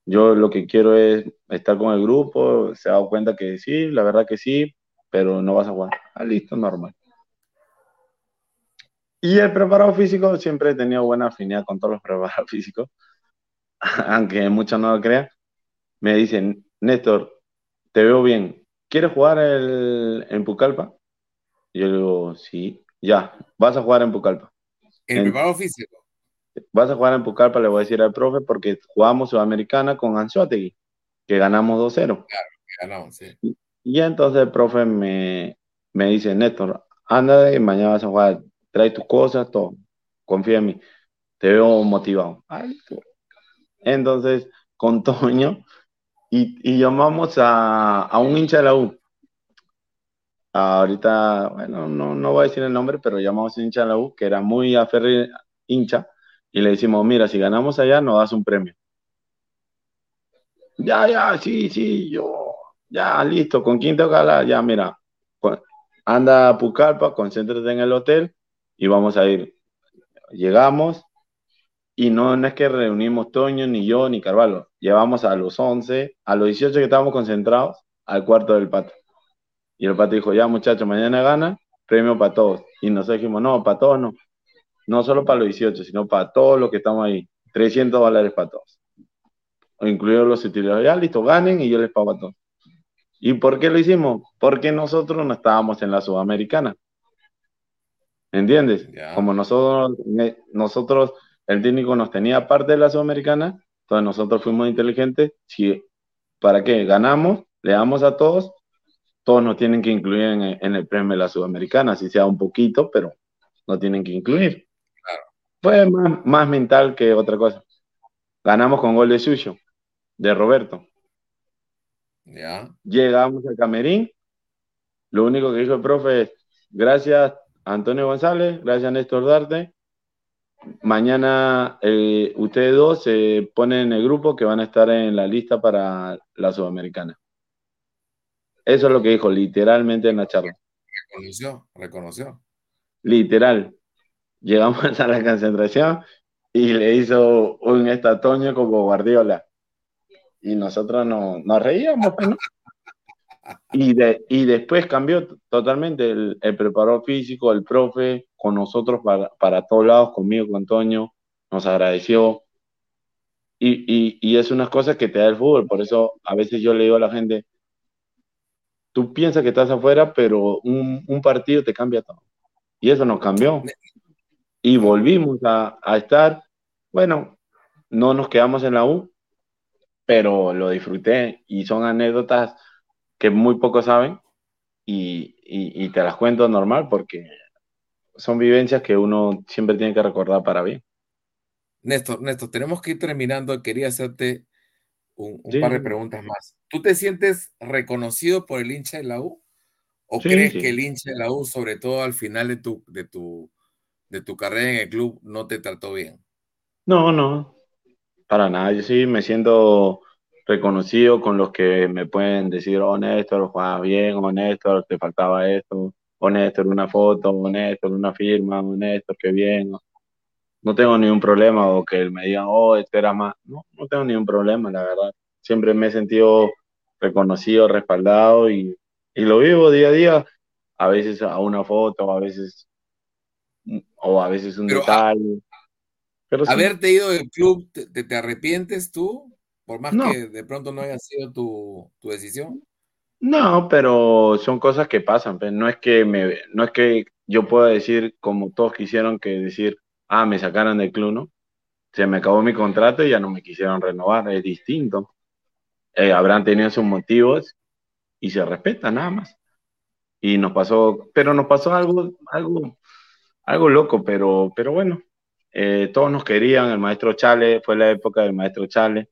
Yo lo que quiero es estar con el grupo, se ha dado cuenta que sí, la verdad que sí, pero no vas a jugar. Ah, listo, normal. Y el preparado físico, siempre he tenido buena afinidad con todos los [laughs] preparados físicos, aunque muchos no lo crean. Me dicen, Néstor, te veo bien, ¿quieres jugar el, en Pucallpa? Y yo le digo, sí, ya, vas a jugar en Pucallpa. ¿El preparado físico? Vas a jugar en Pucallpa, le voy a decir al profe, porque jugamos Sudamericana con Anzuategui, que ganamos 2-0. Claro, que ganamos, sí. Y entonces el profe me, me dice, Néstor, anda y mañana vas a jugar, trae tus cosas, todo, confía en mí, te veo motivado. Entonces, con Toño, y, llamamos a, un hincha de la U. Ahorita, bueno, no, no voy a decir el nombre, pero llamamos a un hincha de la U que era muy aferre hincha y le decimos, mira, si ganamos allá, nos das un premio. Ya, ya, sí, sí, yo ya, listo, ¿con que hablar? Ya, mira, anda a Pucallpa, concéntrate en el hotel y vamos a ir. Llegamos y no, es que reunimos Toño, ni yo, ni Carvalho. Llevamos a los 11, a los 18 que estábamos concentrados, al cuarto del pato. Y el pato dijo, ya muchachos, mañana gana, premio para todos. Y nosotros dijimos, no, para todos no. No solo para los 18, sino para todos los que estamos ahí. 300 dólares para todos. Incluidos los utilizadores. Ya, listo, ganen y yo les pago a todos. ¿Y por qué lo hicimos? Porque nosotros no estábamos en la Sudamericana. ¿Entiendes? Como nosotros, nosotros, el técnico nos tenía parte de la Sudamericana, entonces nosotros fuimos inteligentes. Si, ¿Para qué? Ganamos, le damos a todos, todos nos tienen que incluir en, el premio de la Sudamericana, si sea un poquito, pero no tienen que incluir. Fue más, más mental que otra cosa. Ganamos con gol de Suyo, de Roberto. Llegamos al camerín. Lo único que dijo el profe es, gracias Antonio González, gracias Néstor Darte. Mañana eh, ustedes dos se ponen en el grupo que van a estar en la lista para la Sudamericana. Eso es lo que dijo literalmente en la charla. Reconoció, reconoció. Literal. Llegamos [laughs] a la concentración y le hizo un estatoño como Guardiola y nosotros no, nos reíamos, pues, Y, de, y después cambió totalmente el, el, preparador físico, el profe, con nosotros para, para todos lados, conmigo, con Antonio, nos agradeció. Y, y, y, es unas cosas que te da el fútbol, por eso a veces yo le digo a la gente, tú piensas que estás afuera, pero un, un partido te cambia todo. Y eso nos cambió. Y volvimos a, a estar, bueno, no nos quedamos en la U, pero lo disfruté y son anécdotas que muy pocos saben y, y, te las cuento normal porque son vivencias que uno siempre tiene que recordar para bien. Néstor, Néstor, tenemos que ir terminando. Quería hacerte un, par de preguntas más. ¿Tú te sientes reconocido por el hincha de la U? ¿O crees que el hincha de la U, sobre todo al final de tu, de, tu, de tu carrera en el club, no te trató bien? No, no, para nada, yo sí me siento reconocido con los que me pueden decir, oh Néstor, juegas bien, oh Néstor, te faltaba esto, oh Néstor, una foto, oh Néstor, una firma, oh Néstor, qué bien. No tengo ningún problema o que él me diga, oh, espera más. No, no tengo ningún problema, la verdad. Siempre me he sentido reconocido, respaldado y, y lo vivo día a día. A veces a una foto, a veces o a veces un detalle. Haberte ido del club, ¿te, te, arrepientes tú? Por más que de pronto no haya sido tu, tu, decisión. No, pero son cosas que pasan. Pues. No es que me, no es que yo pueda decir, como todos quisieron que decir, ah, me sacaron del club, ¿no? Se me acabó mi contrato y ya no me quisieron renovar. Es distinto. Eh, habrán tenido sus motivos y se respeta nada más. Y nos pasó, pero nos pasó algo, algo, algo loco, pero, pero bueno, eh, todos nos querían, el maestro Chale, fue la época del maestro Chale,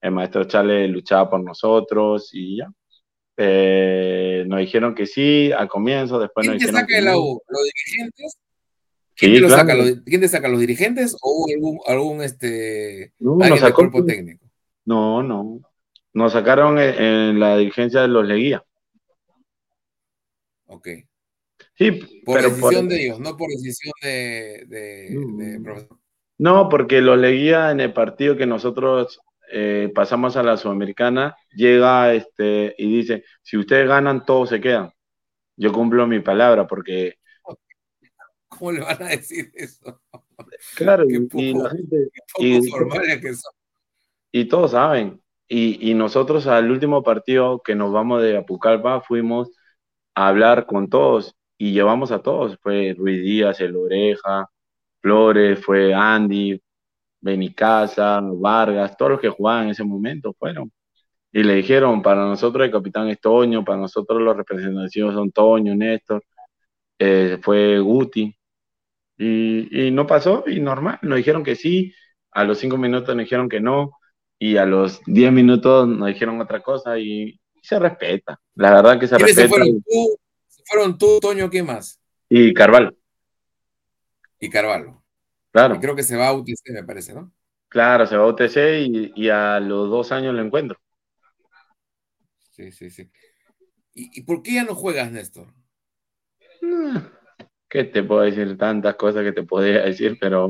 el maestro Chale luchaba por nosotros y ya. Eh, nos dijeron que sí al comienzo, después ¿Quién nos te dijeron saca que de la. U? ¿Los dirigentes? ¿Quién, Sí, te lo claro. saca? ¿Los- ¿Quién te saca? ¿Los dirigentes o algún, algún este, No, nos sacó- cuerpo técnico? No, no. Nos sacaron en, en la dirigencia de los Leguía. Ok. Sí, Por pero decisión por- de ellos, no por decisión de, de, No. de profesor. No, porque los Leguía en el partido que nosotros eh, pasamos a la Sudamericana, llega este y dice, si ustedes ganan, todos se quedan. Yo cumplo mi palabra, porque, ¿Cómo le van a decir eso? claro, Qué y, poco- y la gente, Y- que son. y todos saben. Y, y nosotros al último partido que nos vamos de Apucalpa fuimos a hablar con todos y llevamos a todos. Fue Ruiz Díaz, El Oreja, Flores, fue Andy, Benicasa, Vargas, todos los que jugaban en ese momento fueron. Y le dijeron, para nosotros el capitán es Toño, para nosotros los representativos son Toño, Néstor, eh, fue Guti. Y, y no pasó, y normal, nos dijeron que sí, a los cinco minutos nos dijeron que no, y a los diez minutos nos dijeron otra cosa, y, se respeta, la verdad que se ¿Quiénes se respeta. fueron? Tú, se fueron tú, Toño, ¿qué más? Y Carvalho, Y Carvalho. Claro, Y creo que se va a UTC, me parece, ¿no? claro, se va a UTC y, y a los dos años lo encuentro. Sí, sí, sí. ¿Y, y por qué ya no juegas, Néstor? Mm, ¿Qué te puedo decir? Tantas cosas que te podría [laughs] decir, pero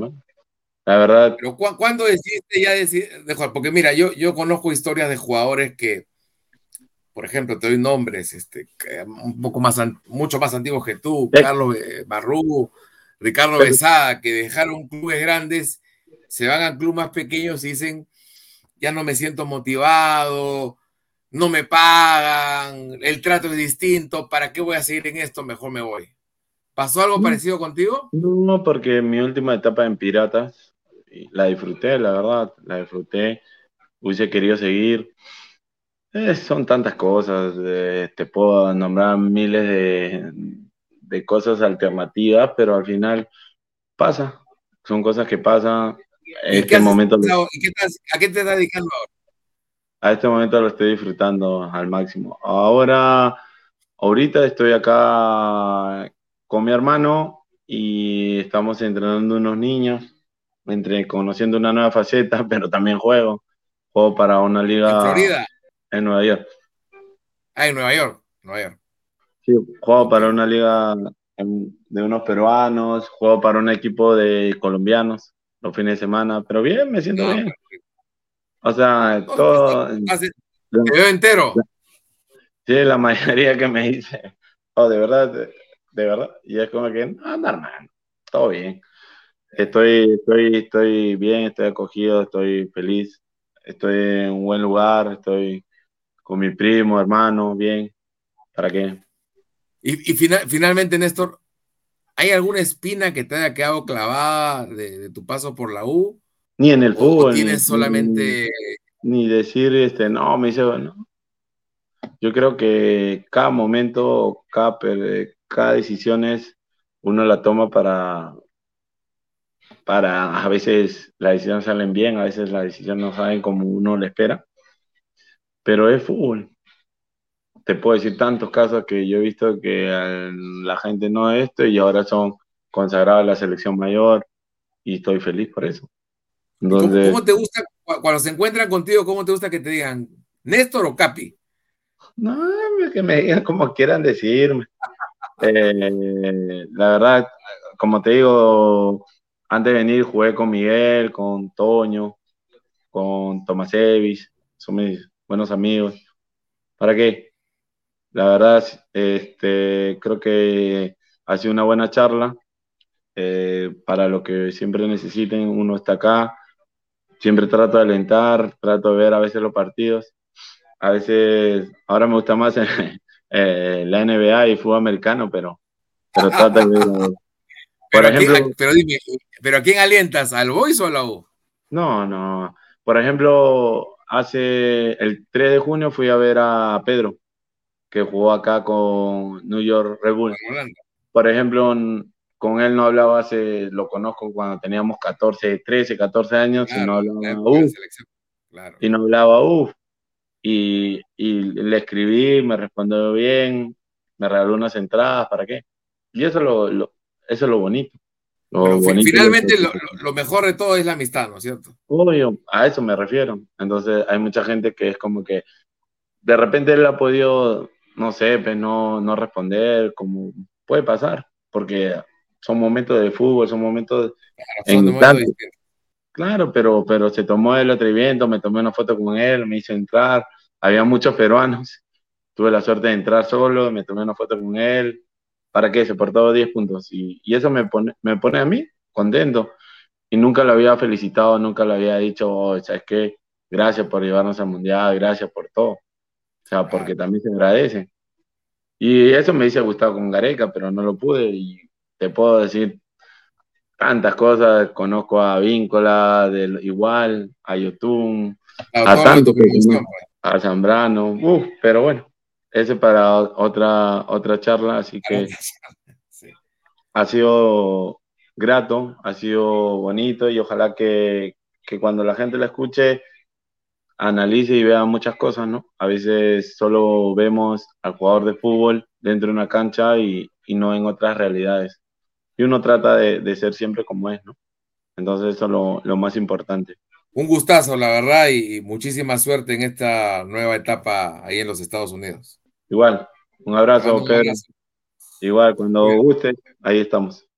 la verdad, Pero ¿cu- ¿cuándo decidiste ya decir de jugar? Porque mira, yo, yo conozco historias de jugadores que, por ejemplo, te doy nombres, este, un poco más, mucho más antiguos que tú. Carlos eh, Barrú, Ricardo Besada, que dejaron clubes grandes, se van a clubes más pequeños y dicen, ya no me siento motivado, no me pagan, el trato es distinto, ¿para qué voy a seguir en esto? Mejor me voy. ¿Pasó algo Mm. parecido contigo? No, porque mi última etapa en Piratas la disfruté, la verdad, la disfruté. Hubiese querido seguir. Eh, son tantas cosas, eh, te puedo nombrar miles de, de cosas alternativas, pero al final pasa. Son cosas que pasan. ¿Y En este haces momento? ¿Y qué estás- ¿A qué te estás dedicando ahora? a este momento lo estoy disfrutando al máximo. Ahora, ahorita estoy acá con mi hermano y estamos entrenando unos niños, entre, conociendo una nueva faceta, [laughs] pero también juego. Juego para una ¿En liga Florida? en Nueva York. Ah, en Nueva York. Nueva York. Sí, juego para una liga de unos peruanos, juego para un equipo de colombianos los fines de semana, pero bien, me siento No, bien. O sea, No, todo, Te veo entero. Sí, la mayoría que me dice, oh, de verdad, de, de verdad, y es como que, no, normal, todo bien. Estoy, estoy, estoy bien, estoy acogido, estoy feliz, estoy en un buen lugar, estoy con mi primo, hermano, bien. ¿Para qué? Y, y fina- finalmente, Néstor, ¿hay alguna espina que te haya quedado clavada de, de tu paso por la U? Ni en el ¿O fútbol. tienes ni- solamente... Ni, ni decir, este, no, me dice, no. Yo creo que cada momento, cada, cada decisión es, uno la toma para, para, a veces las decisiones salen bien, a veces las decisiones no salen como uno le espera, pero es fútbol. Te puedo decir tantos casos que yo he visto que eh, la gente no es esto y ahora son consagrados a la selección mayor y estoy feliz por eso. ¿Cómo, Entonces, cómo te gusta, cu- cuando se encuentran contigo, cómo te gusta que te digan Néstor o Capi? No, que me digan como quieran decirme. [laughs] Eh, la verdad, como te digo, antes de venir jugué con Miguel, con Toño, con Tomasevich, son mis buenos amigos. ¿Para qué? La verdad, este, creo que ha sido una buena charla. eh, para lo que siempre necesiten, uno está acá. Siempre trato de alentar, trato de ver a veces los partidos a veces, ahora me gusta más [laughs] eh, la NBA y fútbol americano, pero, pero trato de ver. [laughs] Por Pero, ¿a quién- ejemplo, a- pero dime, ¿pero a quién alientas? ¿Al Boys o a la U? no, no. Por ejemplo, hace el 3 de junio fui a ver a Pedro, que jugó acá con New York Red Bull. Por ejemplo, con él no hablaba hace, lo conozco cuando teníamos 14, 13, 14 años y no Claro, la hablaba, uff. Claro. y no hablaba, uff. y, le escribí, me respondió bien, me regaló unas entradas, ¿para qué? Y eso es lo, eso es lo bonito. finalmente lo, mejor de todo es la amistad, ¿no es cierto? Obvio, a eso me refiero. Entonces hay mucha gente que es como que de repente él ha podido, no sé, pues no, no responder, como puede pasar, porque son momentos de fútbol, son momentos... Claro, pero, pero se tomó el atrevimiento, me tomé una foto con él, me hizo entrar, había muchos peruanos, tuve la suerte de entrar solo, me tomé una foto con él, ¿para qué? Se portó 10 puntos. Y, y, eso me pone, me pone a mí contento. Y nunca lo había felicitado, nunca lo había dicho, oh, ¿sabes qué? Gracias por llevarnos al Mundial, gracias por todo, sea, porque también se agradece. Y eso me dice Gustavo con Gareca, pero no lo pude y te puedo decir tantas cosas, conozco a Víncola, del, igual, a Yotun, a, tanto a Zambrano, pero bueno, ese para otra, otra charla, así que [laughs] ha sido grato, ha sido bonito y ojalá que, que cuando la gente la escuche analice y vea muchas cosas, ¿no? A veces solo vemos al jugador de fútbol dentro de una cancha y, y no en otras realidades y uno trata de, ser siempre como es, ¿no? Entonces eso es lo, más importante. Un gustazo, la verdad, y muchísima suerte en esta nueva etapa ahí en los Estados Unidos. Igual, un abrazo, Pedro. Igual, cuando guste, ahí estamos.